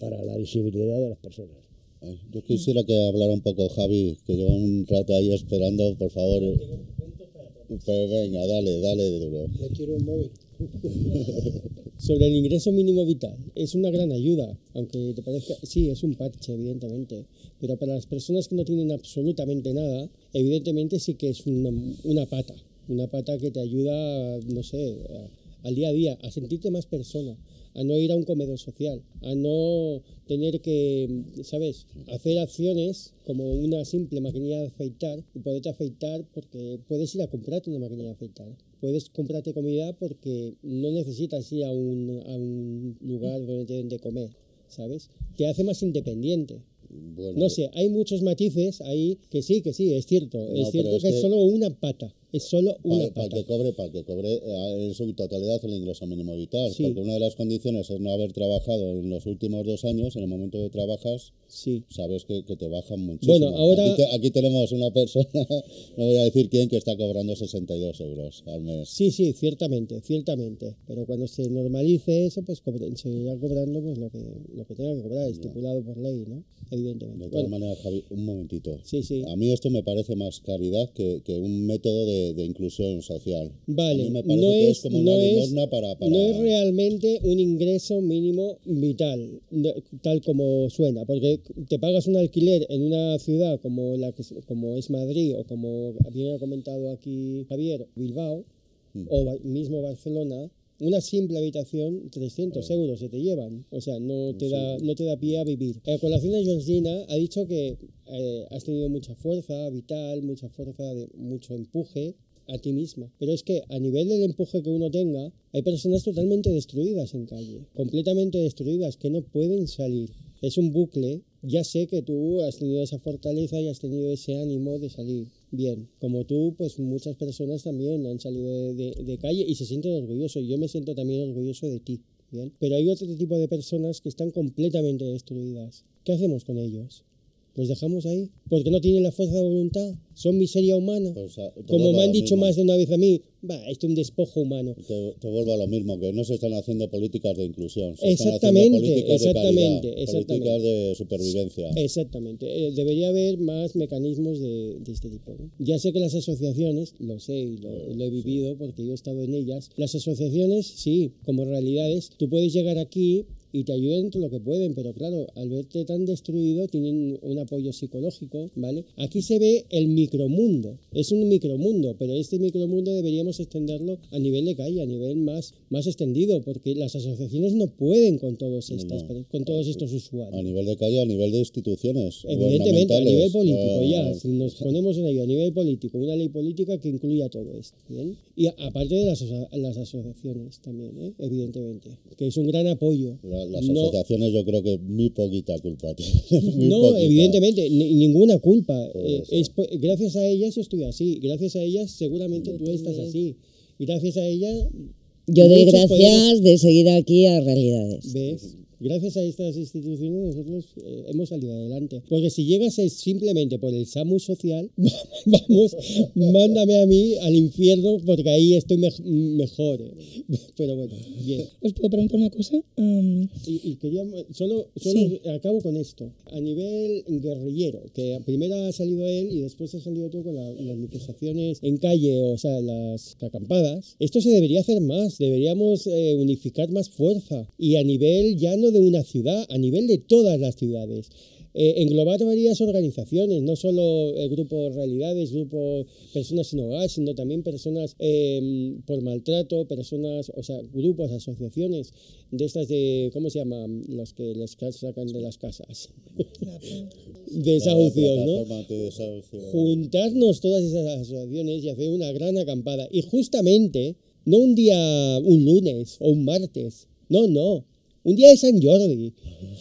para la visibilidad de las personas. yo quisiera que hablara un poco Javi, que lleva un rato ahí esperando, por favor. Pero venga, dale, dale duro. Le quiero un móvil. [LAUGHS] Sobre el ingreso mínimo vital, es una gran ayuda, aunque te parezca, sí, es un parche, evidentemente, pero para las personas que no tienen absolutamente nada, evidentemente sí que es una, una pata, una pata que te ayuda, no sé, al día a día, a sentirte más persona, a no ir a un comedor social, a no tener que, ¿sabes?, hacer acciones como una simple maquinilla de afeitar y poderte afeitar porque puedes ir a comprarte una maquinilla de afeitar. Puedes comprarte comida porque no necesitas ir a un, a un lugar donde te den de comer, ¿sabes? Te hace más independiente. No sé, hay muchos matices ahí que sí, que sí, es cierto. es cierto que, es solo una pata. Es solo una para, para, que cobre, para que cobre eh, en su totalidad el ingreso mínimo vital. Porque una de las condiciones es no haber trabajado en los últimos dos años. En el momento de trabajas, sí. sabes que, que te bajan muchísimo. Bueno, ahora. Aquí, aquí, tenemos una persona, [LAUGHS] no voy a decir quién, que está cobrando 62 euros al mes. Sí, sí, ciertamente, ciertamente. Pero cuando se normalice eso, pues se irá cobrando pues, lo, que, lo que tenga que cobrar, estipulado por ley, ¿no? Evidentemente. De todas maneras, Javi, un momentito. Sí, sí. A mí esto me parece más caridad que, que un método de de, inclusión social. Vale, me parece no que es, como una limosna es, para, para, No es realmente un ingreso mínimo vital, tal como suena, porque te pagas un alquiler en una ciudad como, la que, como es Madrid o como bien ha comentado aquí Javier, Bilbao, Mm. o mismo Barcelona, una simple habitación, 300 euros se te llevan. O sea, no te, da, no te da pie a vivir. A colación de Georgina ha dicho que eh, has tenido mucha fuerza vital, mucha fuerza, de mucho empuje a ti misma. Pero es que a nivel del empuje que uno tenga, hay personas totalmente destruidas en calle, completamente destruidas, que no pueden salir. Es un bucle. Ya sé que tú has tenido esa fortaleza y has tenido ese ánimo de salir bien. Como tú, pues muchas personas también han salido de, calle y se sienten orgullosos. Yo me siento también orgulloso de ti. Bien. Pero hay otro tipo de personas que están completamente destruidas. ¿Qué hacemos con ellos? ¿Los dejamos ahí? Porque no tienen la fuerza de voluntad. Son miseria humana. Pues, Como me han dicho mismo. más de una vez a mí, va, esto es un despojo humano. Te, te vuelvo a lo mismo, que no se están haciendo políticas de inclusión. Se Exactamente, están políticas exactamente, de calidad, exactamente. políticas de supervivencia. Exactamente. Eh, debería haber más mecanismos de, de este tipo. ¿no? Ya sé que las asociaciones, lo sé y lo, lo he vivido porque yo he estado en ellas, las asociaciones, sí, como realidades, tú puedes llegar aquí y te ayudan en todo lo que pueden, pero claro, al verte tan destruido tienen un apoyo psicológico, ¿vale? Aquí se ve el micromundo, es un micromundo, pero este micromundo deberíamos extenderlo a nivel de calle, a nivel más, más extendido, porque las asociaciones no pueden con todos, estas, con todos estos usuarios. A nivel de calle, a nivel de instituciones. Evidentemente, a nivel político, eh, ya, si nos ponemos en ello, a nivel político, una ley política que incluya todo esto, ¿bien? Y aparte de las, las asociaciones también, ¿eh? evidentemente, que es un gran apoyo. la- las No- asociaciones yo creo que muy poquita culpa tienen. [LAUGHS] no, poquita. evidentemente, ni- ninguna culpa. Eh, es po- gracias a ellas yo estoy así, gracias a ellas seguramente tú estás así. Gracias a ellas... Yo doy gracias podemos- de seguir aquí a Realidades. ¿Ves? Gracias a estas instituciones nosotros eh, hemos salido adelante. Porque si llegas simplemente por el SAMU social, [LAUGHS] vamos, mándame a mí al infierno porque ahí estoy mej- mejor. eh. [LAUGHS] Pero bueno, bien. ¿Os puedo preguntar una cosa? Am, Y, y quería, solo, solo Sí. acabo con esto. A nivel guerrillero, que primero ha salido él y después ha salido tú con la- las manifestaciones en calle, o sea, las acampadas. Esto se debería hacer más, deberíamos eh, unificar más fuerza. Y a nivel ya no de una ciudad, a nivel de todas las ciudades. Eh, englobar varias organizaciones, no solo el grupo Realidades, grupo Personas sin Hogar, sino también personas eh, por maltrato, personas, o sea, grupos, asociaciones de estas de, ¿cómo se llaman? Los que les ca- sacan de las casas. [LAUGHS] Desahucios, La ¿no? Juntarnos todas esas asociaciones y hacer una gran acampada. Y justamente, no un día, un lunes o un martes, no, no. Un día de San Jordi,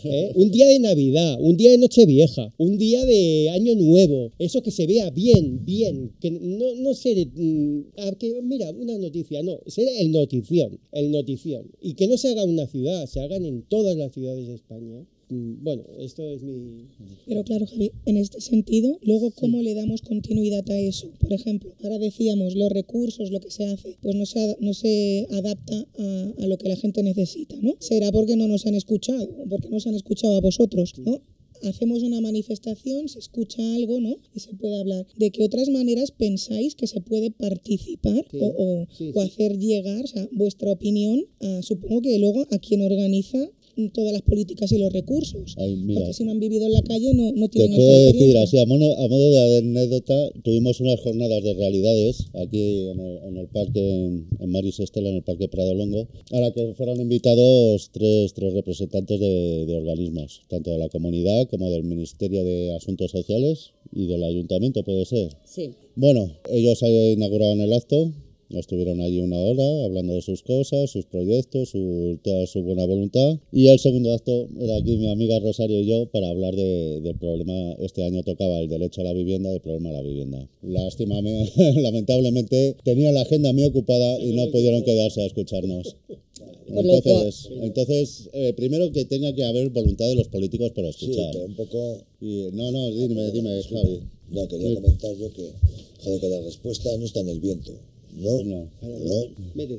¿eh? un día de Navidad, un día de Nochevieja, un día de Año Nuevo. Eso que se vea bien, bien. Que no, no ser. mm, que, mira, una noticia, no. Ser el notición, el notición. Y que no se haga en una ciudad, se hagan en todas las ciudades de España. Mm, Bueno, esto es mi. Pero claro, Javi, en este sentido, luego, ¿cómo le damos continuidad a eso? Por ejemplo, ahora decíamos, los recursos, lo que se hace, pues no se, no se adapta a, a lo que la gente necesita, ¿no? Será porque no nos han escuchado, o porque no os han escuchado a vosotros, ¿no? Hacemos una manifestación, se escucha algo, ¿no? Y se puede hablar. ¿De qué otras maneras pensáis que se puede participar Sí, o, o- sí, o sí. hacer llegar o sea, vuestra opinión, a, supongo que luego a quien organiza todas las políticas y los recursos? Ay, Porque si no han vivido en la calle no, no Te tienen puedo esta decir, así a modo, a modo de anécdota, tuvimos unas jornadas de realidades aquí en el, en el parque, en, en Maris Estela, en el parque Prado Longo, a la que fueron invitados tres, tres representantes de, de organismos, tanto de la comunidad como del Ministerio de Asuntos Sociales y del Ayuntamiento, puede ser. Sí. Bueno, ellos inauguraban el acto Estuvieron allí una hora hablando de sus cosas, sus proyectos, su, toda su buena voluntad. Y el segundo acto era aquí mi amiga Rosario y yo para hablar de, del problema. Este año tocaba el derecho a la vivienda, el problema a la vivienda. Lástima, [LAUGHS] lamentablemente tenía la agenda muy ocupada y no pudieron quedarse a escucharnos. [LAUGHS] Entonces, entonces eh, primero que tenga que haber voluntad de los políticos por escuchar. Sí, un poco... Y, no, no, dime, dime, Javi. No, quería comentar yo que, joder, que la respuesta no está en el viento. ¿No? No.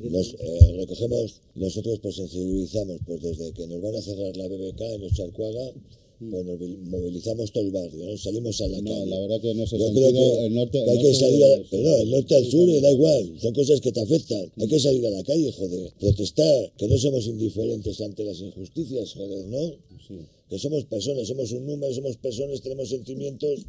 Nos eh, recogemos, nosotros pues sensibilizamos, pues desde que nos van a cerrar la BBK en los Charcuaga, pues nos movilizamos todo el barrio, ¿no? salimos a la no, calle. la verdad que en ese Yo sentido, creo que, el norte, que hay el que norte salir, a, de- perdón, el norte al sur, y da igual, son cosas que te afectan. Hay que salir a la calle, joder, protestar, que no somos indiferentes ante las injusticias, joder, ¿no? Que somos personas, somos un número, somos personas, tenemos sentimientos,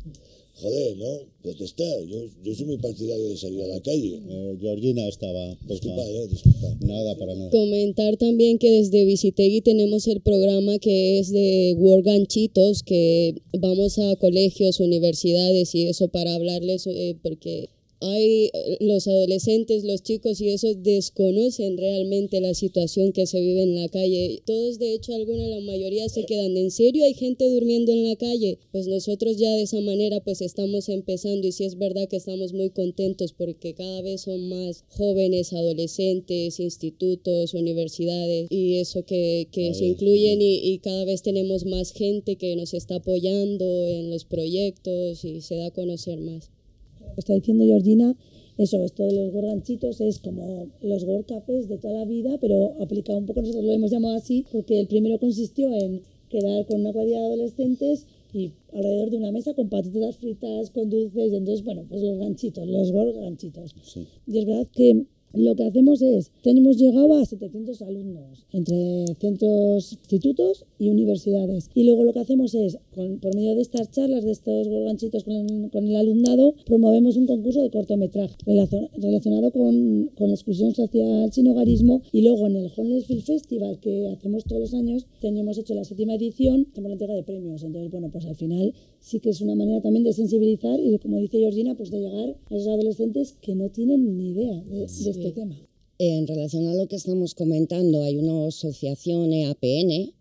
joder, ¿no? Protestar, yo, yo soy muy partidario de salir a la calle. Eh, Georgina estaba, por Disculpa, eh, disculpa. Nada, para nada. Comentar también que desde Visitegui tenemos el programa que es de Work Ganchitos, que vamos a colegios, universidades y eso para hablarles, eh, porque hay los adolescentes, los chicos y eso desconocen realmente la situación que se vive en la calle. Todos, de hecho, alguna, la mayoría se quedan, ¿en serio hay gente durmiendo en la calle? Pues nosotros ya de esa manera pues estamos empezando y sí es verdad que estamos muy contentos porque cada vez son más jóvenes, adolescentes, institutos, universidades y eso que, se incluyen y, y cada vez tenemos más gente que nos está apoyando en los proyectos y se da a conocer más. Lo que está diciendo Georgina, eso, esto de los gorganchitos es como los gorcafés de toda la vida, pero aplicado un poco, nosotros lo hemos llamado así, porque el primero consistió en quedar con una cuadrilla de adolescentes y alrededor de una mesa con patatas fritas, con dulces, y entonces, bueno, pues los ganchitos, los gorganchitos. Sí. Y es verdad que lo que hacemos es, tenemos llegado a 700 alumnos entre centros, institutos y universidades. Y luego lo que hacemos es, con- por medio de estas charlas, de estos gorganchitos con con el alumnado, promovemos un concurso de cortometraje relacion- relacionado con, con la exclusión social sin hogarismo. Y luego en el Homeless Film Festival, que hacemos todos los años, año hemos hecho la séptima edición, hacemos la entrega de premios. Entonces, bueno, pues al final sí que es una manera también de sensibilizar y, como dice Georgina, pues de llegar a esos adolescentes que no tienen ni idea de, de este tema. En relación a lo que estamos comentando, hay una asociación EAPN,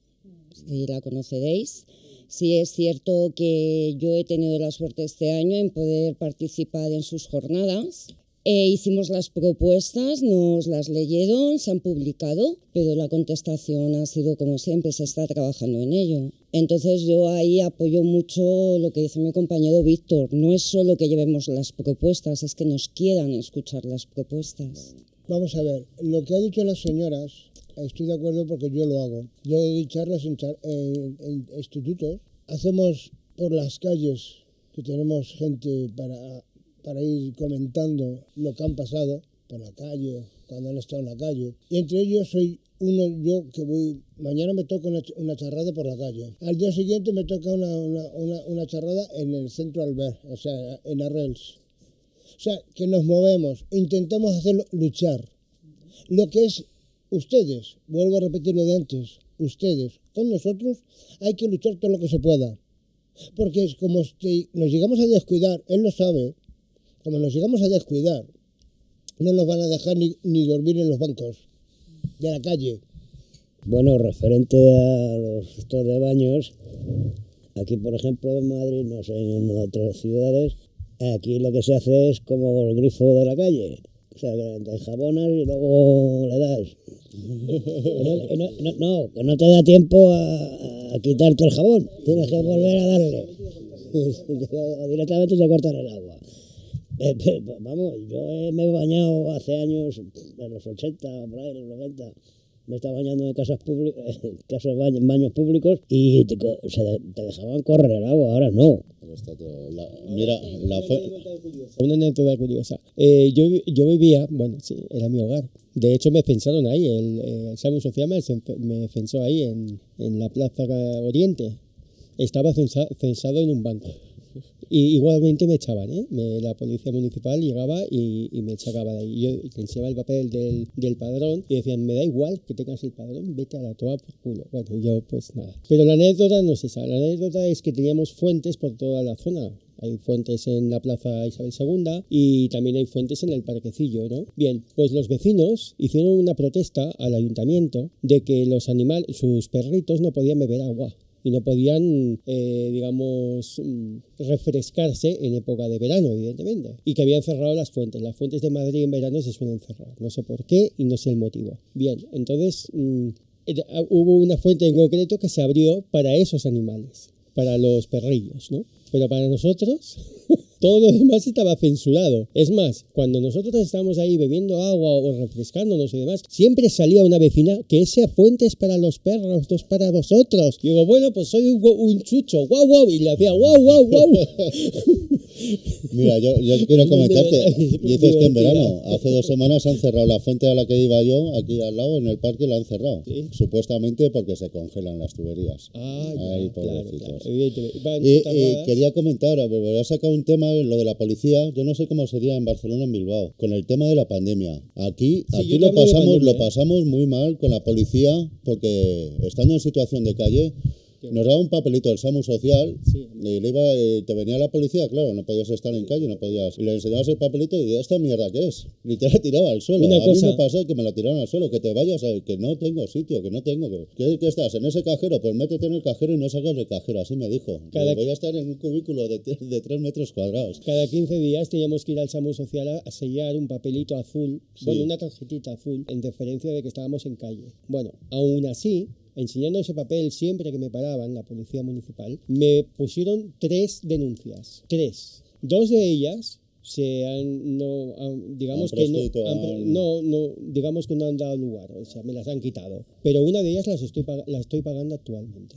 si la conoceréis. Sí es cierto que yo he tenido la suerte este año en poder participar en sus jornadas. Eh, hicimos las propuestas, nos las leyeron, se han publicado, pero la contestación ha sido como siempre, se está trabajando en ello. Entonces yo ahí apoyo mucho lo que dice mi compañero Víctor. No es solo que llevemos las propuestas, es que nos quieran escuchar las propuestas. Vamos a ver, lo que ha dicho las señoras, estoy de acuerdo porque yo lo hago. Yo doy charlas en, char- en- en institutos, hacemos por las calles, que tenemos gente para, para ir comentando lo que han pasado por la calle, cuando han estado en la calle. Y entre ellos soy uno yo que voy, mañana me toca una, una charrada por la calle. Al día siguiente me toca una, una, una, una charrada en el centro Albert, o sea, en Arrels. O sea, que nos movemos, intentamos hacerlo luchar. Lo que es ustedes, vuelvo a repetir lo de antes, ustedes con nosotros hay que luchar todo lo que se pueda. Porque es como si nos llegamos a descuidar, él lo sabe, como nos llegamos a descuidar, no nos van a dejar ni, ni dormir en los bancos de la calle. Bueno, referente a los estos de baños, aquí por ejemplo en Madrid, no sé, en otras ciudades, aquí lo que se hace es como el grifo de la calle. O sea, que te enjabonas y luego le das. No- no, que no te da tiempo a, a quitarte el jabón, tienes que volver a darle. [LAUGHS] O directamente te cortan el agua. Eh, pe- Vamos, yo me he bañado hace años, en los 80, por ahí, en los 90. Me estaba bañando en casas públicas, [LAUGHS] casas baños, en baños públicos y te, co- se de- te dejaban correr el agua, ahora no. Pero está todo- la- mira, la fue, Una anécdota curiosa. Eh, yo, yo vivía, bueno, sí, era mi hogar. De hecho, me censaron ahí. El, eh, el Samu Social me, me censó ahí en, en la Plaza Oriente. Estaba censa- censado en un banco. Y igualmente me echaban, ¿eh? La policía municipal llegaba y, me sacaba de ahí. Yo enseñaba el papel del, del padrón y decían, me da igual que tengas el padrón, vete a la toa por culo. Bueno, yo pues nada. Pero la anécdota no es esa. La anécdota es que teníamos fuentes por toda la zona. Hay fuentes en la Plaza Isabel II y también hay fuentes en el Parquecillo, ¿no? Bien, pues los vecinos hicieron una protesta al ayuntamiento de que los animales, sus perritos no podían beber agua y no podían, eh, digamos, mm, refrescarse en época de verano, evidentemente, y que habían cerrado las fuentes. Las fuentes de Madrid en verano se suelen cerrar, no sé por qué y no sé el motivo. Bien, entonces mm, hubo una fuente en concreto que se abrió para esos animales, para los perrillos, ¿no? Pero para nosotros [LAUGHS] todo lo demás estaba censurado. Es más, cuando nosotros estábamos ahí bebiendo agua o refrescándonos y demás, siempre salía una vecina que esa fuente es para los perros, no es para vosotros. Y digo, bueno, pues soy un, chucho, guau, guau, y le hacía guau, guau, guau. [LAUGHS] Mira, yo, quiero [LAUGHS] comentarte, [LAUGHS] dices que en verano, hace dos semanas han cerrado la fuente a la que iba yo, aquí al lado, en el parque, la han cerrado. Supuestamente porque se congelan las tuberías. Ah, Ay, claro, Y, quería comentar, me voy a sacar un tema lo de la policía, yo no sé cómo sería en Barcelona, en Bilbao, con el tema de la pandemia. Aquí, aquí lo pasamos, lo ¿eh? pasamos muy mal con la policía porque estando en situación de calle nos daba un papelito del SAMU social y le iba, eh, te venía la policía, claro, no podías estar en calle, no podías. Y le enseñabas el papelito y esta mierda qué es. Y te la tiraba al suelo. a mí me pasó que me la tiraron al suelo, que te vayas, a, que no tengo sitio, que no tengo. Que, ¿Qué, estás? ¿En ese cajero? Pues métete en el cajero y no salgas del cajero, así me dijo. Voy a estar en un cubículo de, de 3 metros cuadrados. Cada 15 días teníamos que ir al SAMU social a, sellar un papelito azul, bueno, una tarjetita azul, en deferencia de que estábamos en calle. Bueno, aún así, enseñando ese papel siempre que me paraban, la policía municipal, me pusieron tres denuncias. Tres. Dos de ellas se han no digamos que no, no no digamos que no han dado lugar o sea me las han quitado pero una de ellas las estoy la estoy pagando actualmente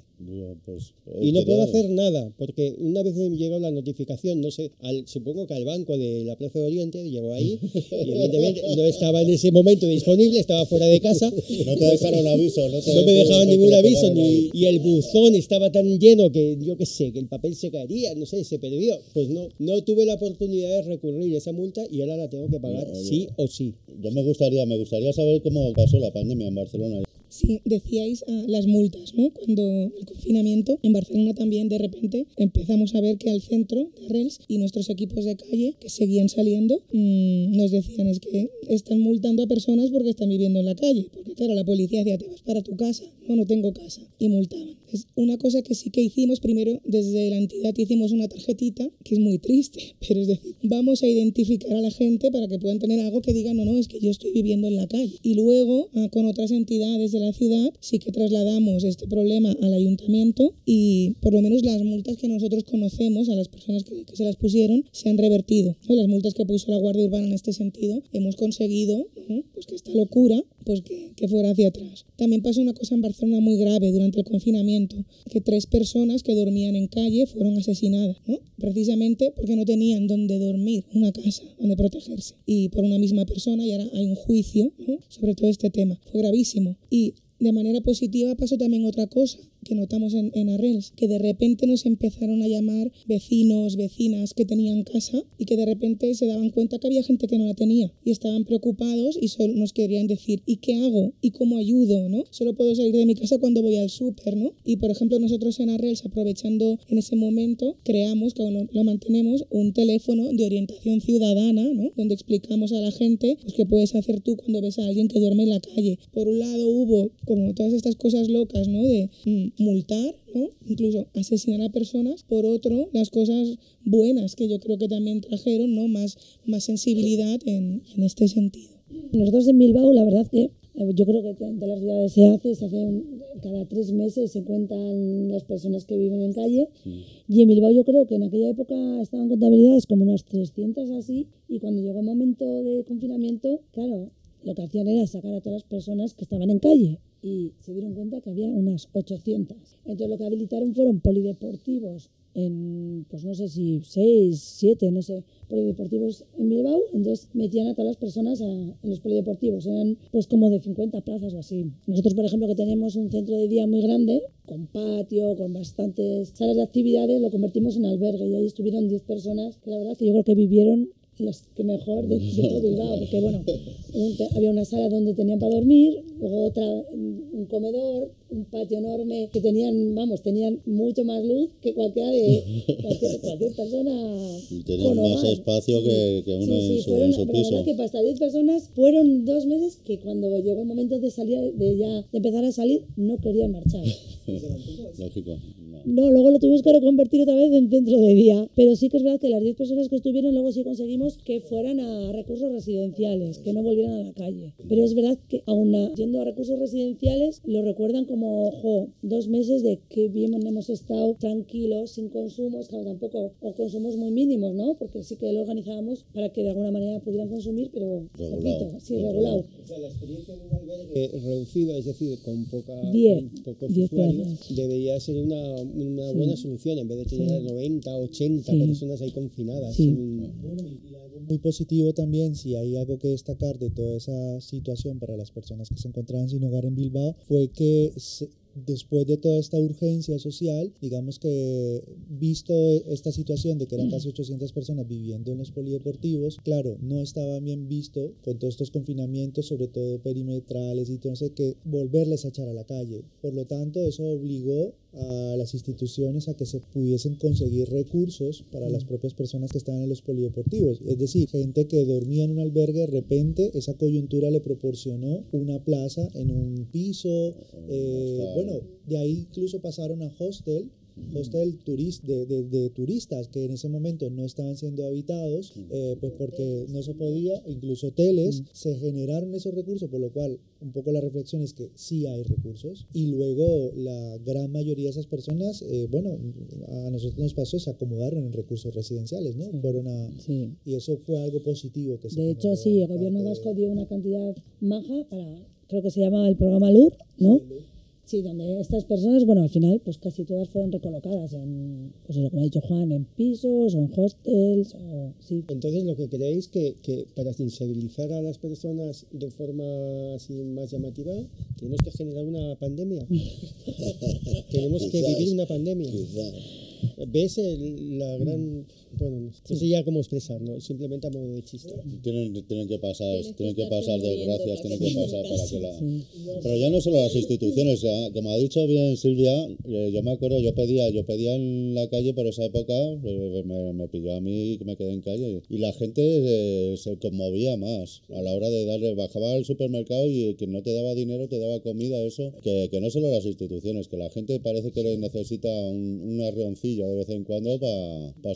pues, y no puedo hacer nada, porque una vez me llegó la notificación, no sé, al, supongo que al banco de la Plaza de Oriente, llegó ahí, y evidentemente [LAUGHS] no estaba en ese momento disponible, estaba fuera de casa. No te dejaron aviso, no, no me dejaban ningún aviso, ni, y el buzón estaba tan lleno que yo qué sé, que el papel se caería, no sé, se perdió. Pues no, no tuve la oportunidad de recurrir esa multa y ahora la tengo que pagar sí o sí. Yo me gustaría, me gustaría saber cómo pasó la pandemia en Barcelona. Sí, decíais ah, las multas, ¿no? Cuando el confinamiento, en Barcelona también de repente empezamos a ver que al centro de Rels y nuestros equipos de calle que seguían saliendo mmm, nos decían es que están multando a personas porque están viviendo en la calle. Porque claro, la policía decía, te vas para tu casa. No, no tengo casa. Y multaban. Es una cosa que sí que hicimos, primero desde la entidad hicimos una tarjetita, que es muy triste, [LAUGHS] pero es decir, vamos a identificar a la gente para que puedan tener algo que diga, no, no, es que yo estoy viviendo en la calle. Y luego, ah, con otras entidades de la ciudad sí que trasladamos este problema al ayuntamiento y por lo menos las multas que nosotros conocemos a las personas que, se las pusieron se han revertido. Las multas que puso la Guardia Urbana en este sentido hemos conseguido pues que esta locura pues que, que, fuera hacia atrás. También pasó una cosa en Barcelona muy grave durante el confinamiento, que tres personas que dormían en calle fueron asesinadas, ¿no? precisamente porque no tenían donde dormir, una casa donde protegerse, y por una misma persona, y ahora hay un juicio sobre todo este tema. Fue gravísimo. Y de manera positiva pasó también otra cosa que notamos en, Arrels, que de repente nos empezaron a llamar vecinos, vecinas que tenían casa y que de repente se daban cuenta que había gente que no la tenía y estaban preocupados y solo nos querían decir, ¿y qué hago? ¿Y cómo ayudo? ¿no? Solo puedo salir de mi casa cuando voy al súper, ¿no? Y por ejemplo nosotros en Arrels, aprovechando en ese momento, creamos, que aún lo, mantenemos, un teléfono de orientación ciudadana, ¿no? Donde explicamos a la gente pues, qué puedes hacer tú cuando ves a alguien que duerme en la calle. Por un lado hubo como todas estas cosas locas, ¿no? De mm, multar, ¿no? incluso asesinar a personas. Por otro, las cosas buenas que yo creo que también trajeron, ¿no? más, más sensibilidad en, en este sentido. Nosotros en Bilbao, la verdad que eh, yo creo que en todas las ciudades se hace, se hace cada tres meses se cuentan las personas que viven en calle y en Bilbao yo creo que en aquella época estaban contabilidades como unas 300 así y cuando llegó el momento de confinamiento, claro, lo que hacían era sacar a todas las personas que estaban en calle y se dieron cuenta que había unas 800. Entonces lo que habilitaron fueron polideportivos en, pues no sé si 6, 7, no sé, polideportivos en Bilbao. Entonces metían a todas las personas en los polideportivos. Eran pues como de 50 plazas o así. Nosotros, por ejemplo, que tenemos un centro de día muy grande, con patio, con bastantes salas de actividades, lo convertimos en albergue y ahí estuvieron 10 personas que la verdad que yo creo que vivieron las que mejor de, todo [LAUGHS] Bilbao, porque bueno, había una sala donde tenían para dormir, luego otra, un comedor, un patio enorme que tenían, vamos, tenían mucho más luz que cualquiera de [LAUGHS] cualquier, cualquier persona. Tenían más hogar. espacio que, que uno Sí, sí, en su, fueron, en su pero la piso. verdad que para estas 10 personas fueron dos meses que cuando llegó el momento de salir, de ya de empezar a salir, no querían marchar. [LAUGHS] Lógico. No, luego lo tuvimos que reconvertir otra vez en centro de día. Pero sí que es verdad que las 10 personas que estuvieron, luego sí conseguimos que fueran a recursos residenciales, que no volvieran a la calle. Pero es verdad que aún yendo a recursos residenciales, lo recuerdan como, ojo, dos meses de que bien hemos estado tranquilos, sin consumos, claro, tampoco, o consumos muy mínimos, ¿no? Porque sí que lo organizábamos para que de alguna manera pudieran consumir, pero Regulado. poquito, sí, regulado. O sea, la experiencia de un albergue reducido, es decir, con poca, Diez. con pocos Diez usuarios, debería ser una, una Sí. buena solución en vez de tener Sí. 90, 80 Sí. personas ahí confinadas. Sí. en un- Muy positivo también, si hay algo que destacar de toda esa situación para las personas que se encontraban sin hogar en Bilbao, fue que se- después de toda esta urgencia social, digamos que visto e- esta situación de que eran casi 800 personas viviendo en los polideportivos, claro, no estaba bien visto con todos estos confinamientos, sobre todo perimetrales y entonces que volverles a echar a la calle. Por lo tanto, eso obligó a las instituciones a que se pudiesen conseguir recursos para las propias personas que estaban en los polideportivos. Es decir, gente que dormía en un albergue, de repente esa coyuntura le proporcionó una plaza en un piso. eh, bueno, de ahí incluso pasaron a hostel. Hostel turis- de, de- de turistas que en ese momento no estaban siendo habitados, eh, pues porque no se podía, incluso hoteles, se generaron esos recursos, por lo cual un poco la reflexión es que sí hay recursos. Y luego la gran mayoría de esas personas, eh, bueno, a nosotros nos pasó, se acomodaron en recursos residenciales, ¿no? Fueron a... Y eso fue algo positivo que se De hecho, sí, el gobierno vasco dio una cantidad maja para, creo que se llama el programa LUR, ¿no? Sí, donde estas personas, bueno, al final, pues casi todas fueron recolocadas en, pues eso, como ha dicho Juan, en pisos o en hostels o sí. Entonces, lo que creéis que, que para sensibilizar a las personas de forma así más llamativa, tenemos que generar una pandemia. [LAUGHS] tenemos que vivir una pandemia. quizás. ¿Ves el- la gran... Bueno, no sé ya cómo expresarlo, simplemente a modo de chiste. Tienen, tienen que pasar, que tienen que pasar desgracias, tienen que que pasar para que la... Sí. Pero ya no solo las instituciones, sea, como ha dicho bien Silvia, eh, yo me acuerdo, yo pedía, yo pedía en la calle por esa época, eh, me, me pilló a mí que me quedé en calle y la gente eh, se conmovía más a la hora de darle, bajaba al supermercado y quien no te daba dinero te daba comida, eso, que, que no solo las instituciones, que la gente parece que le necesita un, un arreoncillo de vez en cuando para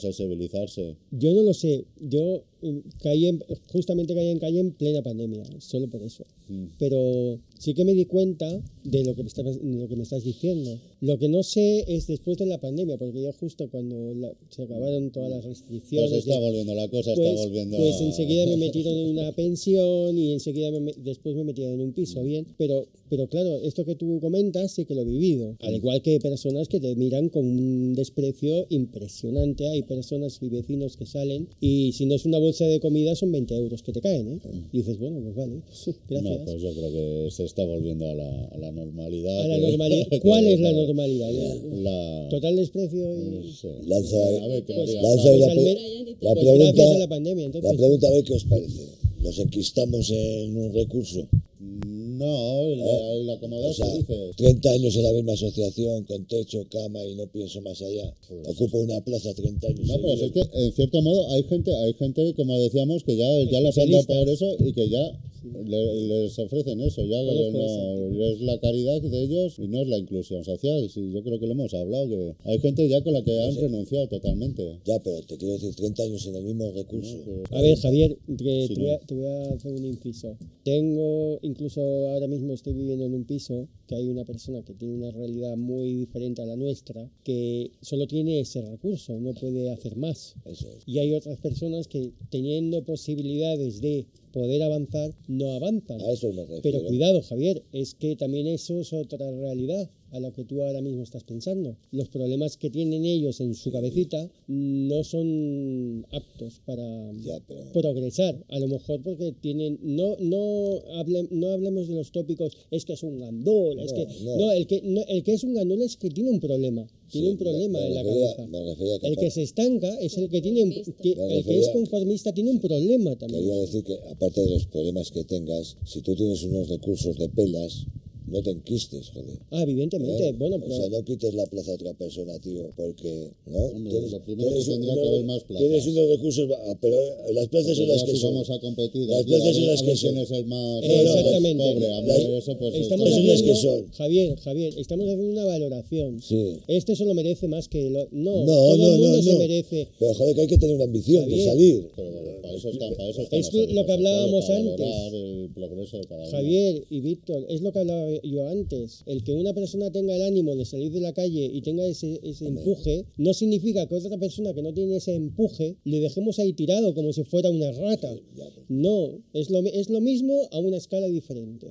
Yo no lo sé, yo mm, caí en- justamente caí en calle en plena pandemia, solo por eso. Pero sí que me di cuenta de lo que me estás, lo que me estás diciendo. Lo que no sé es después de la pandemia, porque yo justo cuando la- se acabaron todas las restricciones... Pues está volviendo, la cosa pues, está volviendo Pues a- enseguida me [LAUGHS] metieron en una pensión y enseguida me después me metieron en un piso, bien. Pero, pero claro, esto que tú comentas sí que lo he vivido. Al igual que personas que te miran con un desprecio impresionante. Hay personas y vecinos que salen y si no es una bolsa de comida son 20 euros que te caen, ¿eh? Y dices, bueno, pues vale, [LAUGHS] gracias. No, pues yo creo que se está volviendo a la, a la normalidad. A la que- normalidad. [LAUGHS] que ¿Cuál es la normalidad? La... Total desprecio y... Lanzo ahí, A ver, que Pues- diga. pues la, pues pregunta. gracias a la pandemia, entonces. La pregunta, a ver qué os parece. ¿Nos enquistamos en un recurso? No, el, el acomodarse, O sea, dices. 30 años en la misma asociación, con techo, cama y no pienso más allá. Ocupo una plaza 30 años. Pues No, pero es que en cierto modo hay gente, hay gente como decíamos que ya, ya las han dado por eso y que ya le- les ofrecen eso, ya no, es la caridad de ellos y no es la inclusión social. Sí, yo creo que lo hemos hablado, que hay gente ya con la que han renunciado totalmente. Ya, pero te quiero decir, 30 años en el mismo recurso. A ver, Javier, Sí, te, no. voy a, te voy a hacer un inciso. Tengo, incluso ahora mismo estoy viviendo en un piso que hay una persona que tiene una realidad muy diferente a la nuestra, que solo tiene ese recurso, no puede hacer más. Eso es. Y hay otras personas que teniendo posibilidades de poder avanzar, no avanzan. A eso me refiero. Pero cuidado, Javier, es que también eso es otra realidad a la que tú ahora mismo estás pensando. Los problemas que tienen ellos en su cabecita no son aptos para Ya, pero- progresar. A lo mejor porque tienen, no, no, hable- no hablemos de los tópicos, es que es un gandul, es No, que, no. no, el que, no, el que es un gandul es que tiene un problema, tiene Sí, un problema me- me en la refería- cabeza. que El que se estanca es el que tiene, un- que- el que es conformista tiene un problema también. Quería decir que, aparte de los problemas que tengas, si tú tienes unos recursos de pelas, no te enquistes, joder. Ah, evidentemente, ¿Eh? bueno, O pero... sea, no quites la plaza a otra persona, tío, porque, ¿no? Hombre, lo primero que tendría que unos- haber más plazas. Tienes unos recursos, ah, pero las plazas son Porque las ya que si son. vamos a competir Las aquí, plazas a son ver- las a que ver son. quién es el más No, no, Exactamente. pobre. A mí Las- eso pues Estamos son haciendo, las que son. Javier, Javier, estamos haciendo una valoración. Sí. Este solo merece más que lo, no, No, todo no, el mundo no, se merece. Pero joder, que hay que tener una ambición de Javier. salir. Pero bueno, para eso están, para eso están Es las lo que hablábamos antes. el progreso de cada uno. Javier y Víctor, es lo que hablaba yo antes. El que una persona tenga el ánimo de salir de la calle y tenga ese, ese empuje, no significa que otra persona que no tiene ese empuje le dejemos ahí tirado como si fuera una rata. No, es lo, es lo mismo a una escala diferente.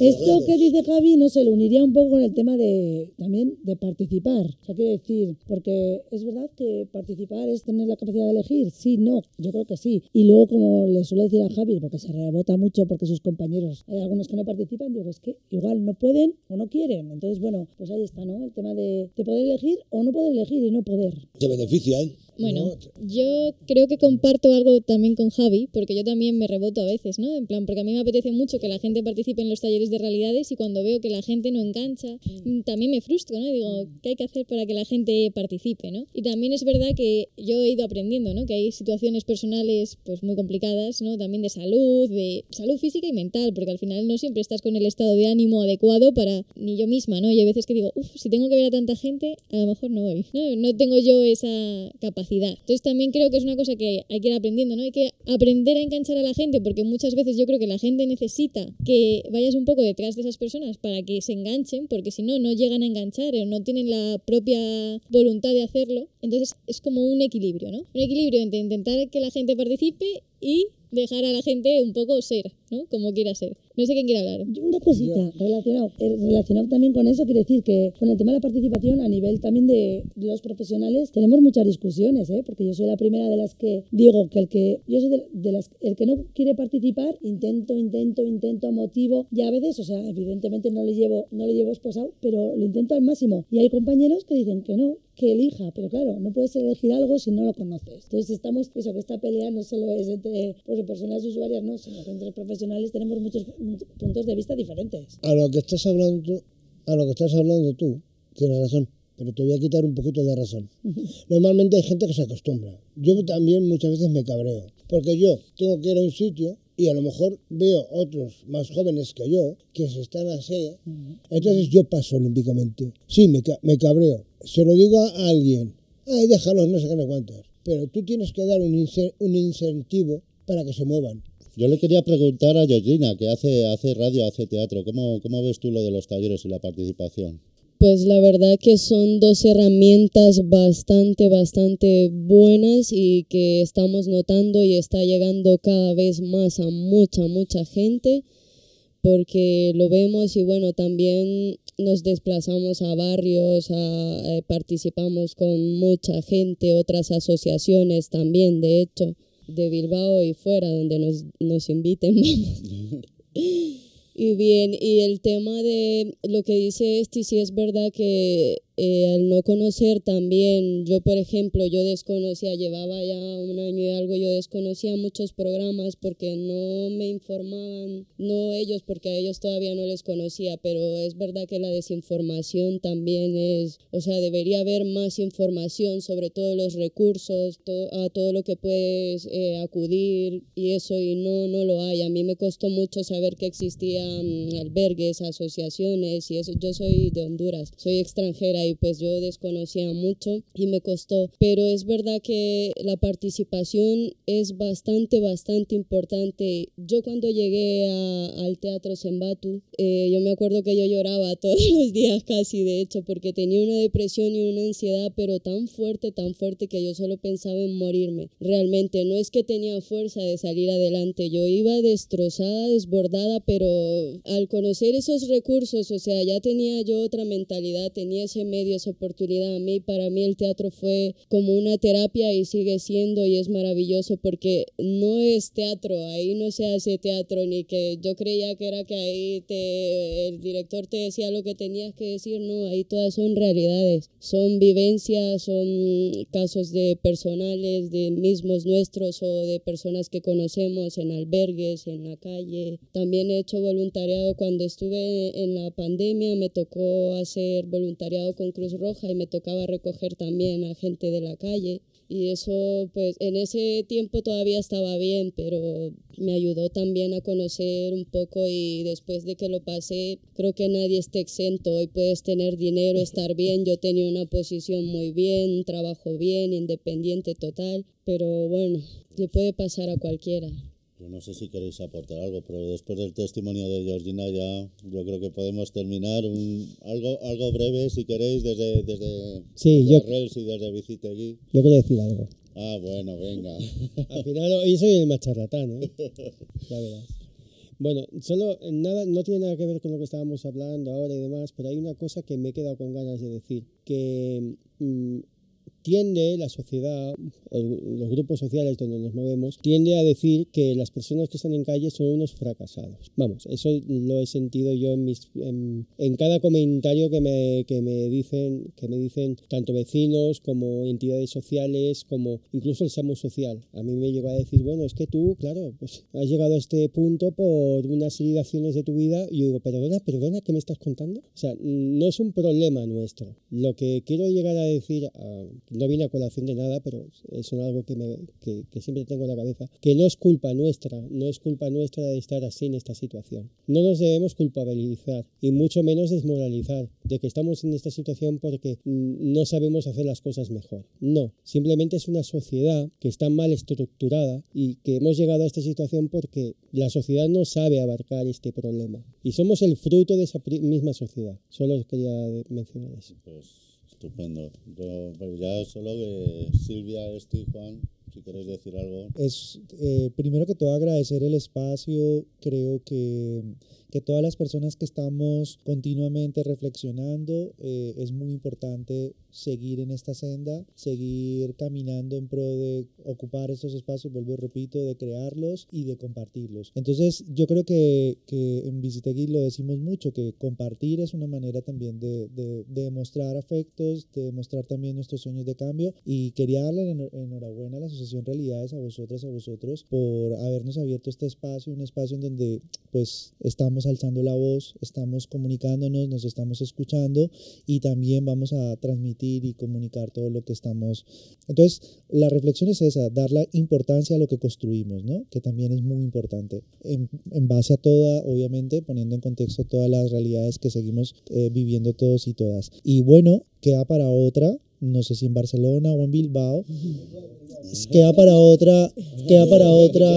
Esto que dice Javi, no se lo uniría un poco con el tema de también de participar. O sea, quiero decir, porque es verdad que participar es tener la capacidad de elegir. Sí, no, yo creo que sí. Y luego, como le suelo decir a Javi, porque se rebota mucho porque sus compañeros, hay algunos que no participan, digo, es que igual no pueden o no quieren. Entonces, bueno, pues ahí está, ¿no? El tema de, de poder elegir o no poder elegir y no poder. Te benefician. Bueno, yo creo que comparto algo también con Javi, porque yo también me reboto a veces, ¿no? En plan, porque a mí me apetece mucho que la gente participe en los talleres de realidades y cuando veo que la gente no engancha, mm, también me frustro, ¿no? Digo, ¿qué hay que hacer para que la gente participe, ¿no? Y también es verdad que yo he ido aprendiendo, ¿no? Que hay situaciones personales, pues muy complicadas, ¿no? También de salud, de salud física y mental, porque al final no siempre estás con el estado de ánimo adecuado para ni yo misma, ¿no? Y hay veces que digo, uff, si tengo que ver a tanta gente, a lo mejor no voy, ¿no? No tengo yo esa capacidad. Entonces también creo que es una cosa que hay que ir aprendiendo, ¿no? Hay que aprender a enganchar a la gente, porque muchas veces yo creo que la gente necesita que vayas un poco detrás de esas personas para que se enganchen, porque si no, no llegan a enganchar o no tienen la propia voluntad de hacerlo. Entonces es como un equilibrio, ¿no? Un equilibrio entre intentar que la gente participe y dejar a la gente un poco ser, ¿no? Como quiera ser. No sé quién quiere hablar. Una cosita relacionado, eh, relacionado también con eso, quiere decir que con el tema de la participación a nivel también de los profesionales tenemos muchas discusiones, ¿eh? porque yo soy la primera de las que digo que el que yo soy de, de las el que no quiere participar intento, intento, intento, motivo y a veces, o sea, evidentemente no le llevo no le llevo esposado, pero lo intento al máximo y hay compañeros que dicen que no, que elija, pero claro, no puedes elegir algo si no lo conoces. Entonces estamos, eso que esta pelea no solo es entre pues, personas usuarias, no, sino que entre profesionales tenemos muchos puntos de vista diferentes. A lo que estás hablando a lo que estás hablando tú, tienes razón, pero te voy a quitar un poquito de razón. [LAUGHS] Normalmente hay gente que se acostumbra. Yo también muchas veces me cabreo, porque yo tengo que ir a un sitio y a lo mejor veo otros más jóvenes que yo que se están así, entonces yo paso olímpicamente. Sí, me, ca- me cabreo. Se lo digo a alguien, ay, déjalos, no sé qué, no cuántos. Pero tú tienes que dar un, ince- un incentivo para que se muevan. Yo le quería preguntar a Georgina, que hace, hace radio, hace teatro, ¿cómo, ¿cómo ves tú lo de los talleres y la participación? Pues la verdad que son dos herramientas bastante, bastante buenas y que estamos notando y está llegando cada vez más a mucha, mucha gente porque lo vemos y bueno, también nos desplazamos a barrios, a- eh, participamos con mucha gente, otras asociaciones también, de hecho, de Bilbao y fuera, donde nos, nos inviten, [LAUGHS] vamos. Y bien, y el tema de lo que dice Esti, sí es verdad que eh, al no conocer también, yo por ejemplo, yo desconocía, llevaba ya un año y algo, yo desconocía muchos programas porque no me informaban, no ellos, porque a ellos todavía no les conocía, pero es verdad que la desinformación también es, o sea, debería haber más información sobre todos los recursos, to- a todo lo que puedes eh, acudir y eso, y no, no lo hay. A mí me costó mucho saber que existían albergues, asociaciones y eso. Yo soy de Honduras, soy extranjera y pues yo desconocía mucho y me costó. Pero es verdad que la participación es bastante, bastante importante. Yo cuando llegué al Teatro Sembatu, eh, yo me acuerdo que yo lloraba [LAUGHS] todos los días casi, de hecho, porque tenía una depresión y una ansiedad, pero tan fuerte, tan fuerte que yo solo pensaba en morirme. Realmente, no es que tenía fuerza de salir adelante, yo iba destrozada, desbordada, pero al conocer esos recursos, o sea, ya tenía yo otra mentalidad, tenía ese esa oportunidad a mí. Para mí el teatro fue como una terapia y sigue siendo y es maravilloso porque no es teatro, ahí no se hace teatro ni que yo creía que era que ahí te, el director te decía lo que tenías que decir, no, ahí todas son realidades, son vivencias, son casos de personales, de mismos nuestros o de personas que conocemos en albergues, en la calle. También he hecho voluntariado cuando estuve en la pandemia, me tocó hacer voluntariado con Cruz Roja y me tocaba recoger también a gente de la calle. Y eso, pues en ese tiempo todavía estaba bien, pero me ayudó también a conocer un poco y después de que lo pasé, creo que nadie está exento. Hoy puedes tener dinero, estar bien. Yo tenía una posición muy bien, trabajo bien, independiente total, pero bueno, le puede pasar a cualquiera. Yo no sé si queréis aportar algo, pero después del testimonio de Georgina ya yo creo que podemos terminar un, algo algo breve si queréis desde desde, sí, desde yo, Arrels y desde Visitegui. Yo quiero decir algo. Ah, bueno, venga. [LAUGHS] Al final hoy soy el más charlatán, ¿eh? [LAUGHS] Ya verás. Bueno, solo nada, no tiene nada que ver con lo que estábamos hablando ahora y demás, pero hay una cosa que me he quedado con ganas de decir, que mm, tiende la sociedad, los grupos sociales donde nos movemos, tiende a decir que las personas que están en calle son unos fracasados. Vamos, eso lo he sentido yo en, mis, en, cada comentario que me, que, me dicen, que me dicen tanto vecinos como entidades sociales, como incluso el SAMU social. A mí me llegó a decir, bueno, es que tú, claro, pues has llegado a este punto por una serie de acciones de tu vida. Y yo digo, perdona, perdona, ¿qué me estás contando? O sea, no es un problema nuestro. Lo que quiero llegar a decir... no viene a colación de nada, pero es algo que, me, que, siempre tengo en la cabeza, que no es culpa nuestra, no es culpa nuestra de estar así en esta situación. No nos debemos culpabilizar y mucho menos desmoralizar de que estamos en esta situación porque no sabemos hacer las cosas mejor. No, simplemente es una sociedad que está mal estructurada y que hemos llegado a esta situación porque la sociedad no sabe abarcar este problema. Y somos el fruto de esa misma sociedad. Solo quería mencionar eso. Pues Estupendo. Yo, pues ya solo de Silvia, Esti, Juan, si queréis decir algo. Es, eh, primero que todo, agradecer el espacio. Creo que, que todas las personas que estamos continuamente reflexionando, eh, es muy importante seguir en esta senda, seguir caminando en pro de ocupar estos espacios, vuelvo repito, de crearlos y de compartirlos. Entonces, yo creo que, que en Visitegui lo decimos mucho, que compartir es una manera también de, de, de demostrar afectos, de demostrar también nuestros sueños de cambio y quería darle enhorabuena a la Asociación Realidades, a vosotras, a vosotros, por habernos abierto este espacio, un espacio en donde pues estamos alzando la voz, estamos comunicándonos, nos estamos escuchando y también vamos a transmitir y comunicar todo lo que estamos. Entonces, la reflexión es esa, dar la importancia a lo que construimos, ¿no? Que también es muy importante. En, en base a toda, obviamente, poniendo en contexto todas las realidades que seguimos eh, viviendo todos y todas. Y bueno, queda para otra, no sé si en Barcelona o en Bilbao. Queda para otra, queda para otra.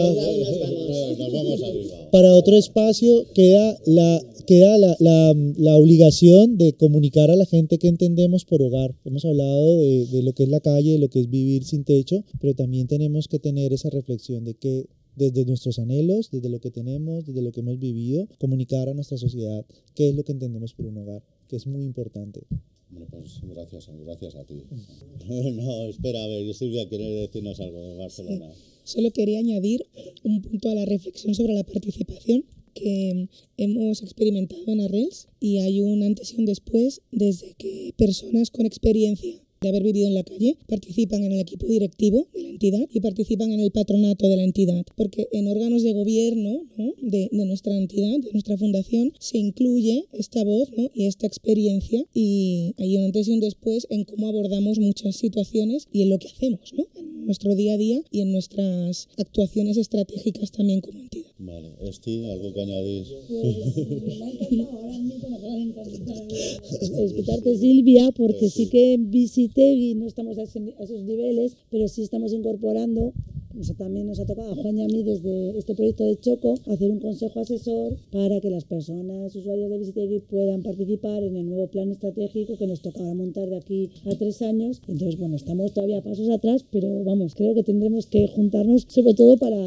Para otro espacio queda la queda la, la, la, obligación de comunicar a la gente que entendemos por hogar. Hemos hablado de, de, lo que es la calle, de lo que es vivir sin techo, pero también tenemos que tener esa reflexión de que desde nuestros anhelos, desde lo que tenemos, desde lo que hemos vivido, comunicar a nuestra sociedad qué es lo que entendemos por un hogar, que es muy importante. Bueno, pues gracias, gracias a ti. [LAUGHS] no, espera, a ver, Silvia quiere decirnos algo de Barcelona. Sí. Solo quería añadir un punto a la reflexión sobre la participación que hemos experimentado en Arrels y hay un antes y un después desde que personas con experiencia de haber vivido en la calle participan en el equipo directivo de la entidad y participan en el patronato de la entidad, porque en órganos de gobierno ¿no? de, nuestra entidad, de nuestra fundación, se incluye esta voz ¿no? y esta experiencia y hay un antes y un después en cómo abordamos muchas situaciones y en lo que hacemos ¿no? en nuestro día a día y en nuestras actuaciones estratégicas también como entidad. Vale, Esti, ¿algo que añadir? Pues, me ha encantado, ahora mismo me acaba de encantar escucharte Silvia, porque pues sí. sí que visité y no estamos a, ese, a, esos niveles, pero sí estamos incorporando, también nos ha tocado a Juan y a mí desde este proyecto de Choco, hacer un consejo asesor para que las personas usuarias de Visitegui puedan participar en el nuevo plan estratégico que nos tocará montar de aquí a tres años. Entonces, bueno, estamos todavía pasos atrás, pero vamos, creo que tendremos que juntarnos sobre todo para,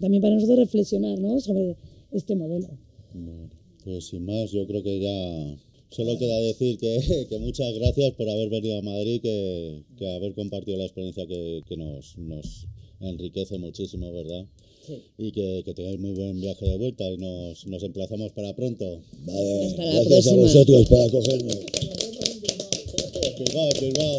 también para nosotros reflexionar ¿no? sobre este modelo. Bueno, pues sin más, yo creo que ya Solo queda decir que, [LAUGHS] muchas gracias por haber venido a Madrid, que, que haber compartido la experiencia que, nos, enriquece muchísimo, ¿verdad? Sí. Y que, que, tengáis muy buen viaje de vuelta y nos, nos emplazamos para pronto. Vale, Hasta la gracias próxima. a vosotros para acogernos. Bilbao, Bilbao.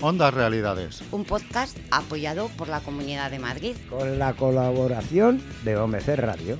Ondas Realidades. Un podcast apoyado por la Comunidad de Madrid. Con la colaboración de OMC Radio.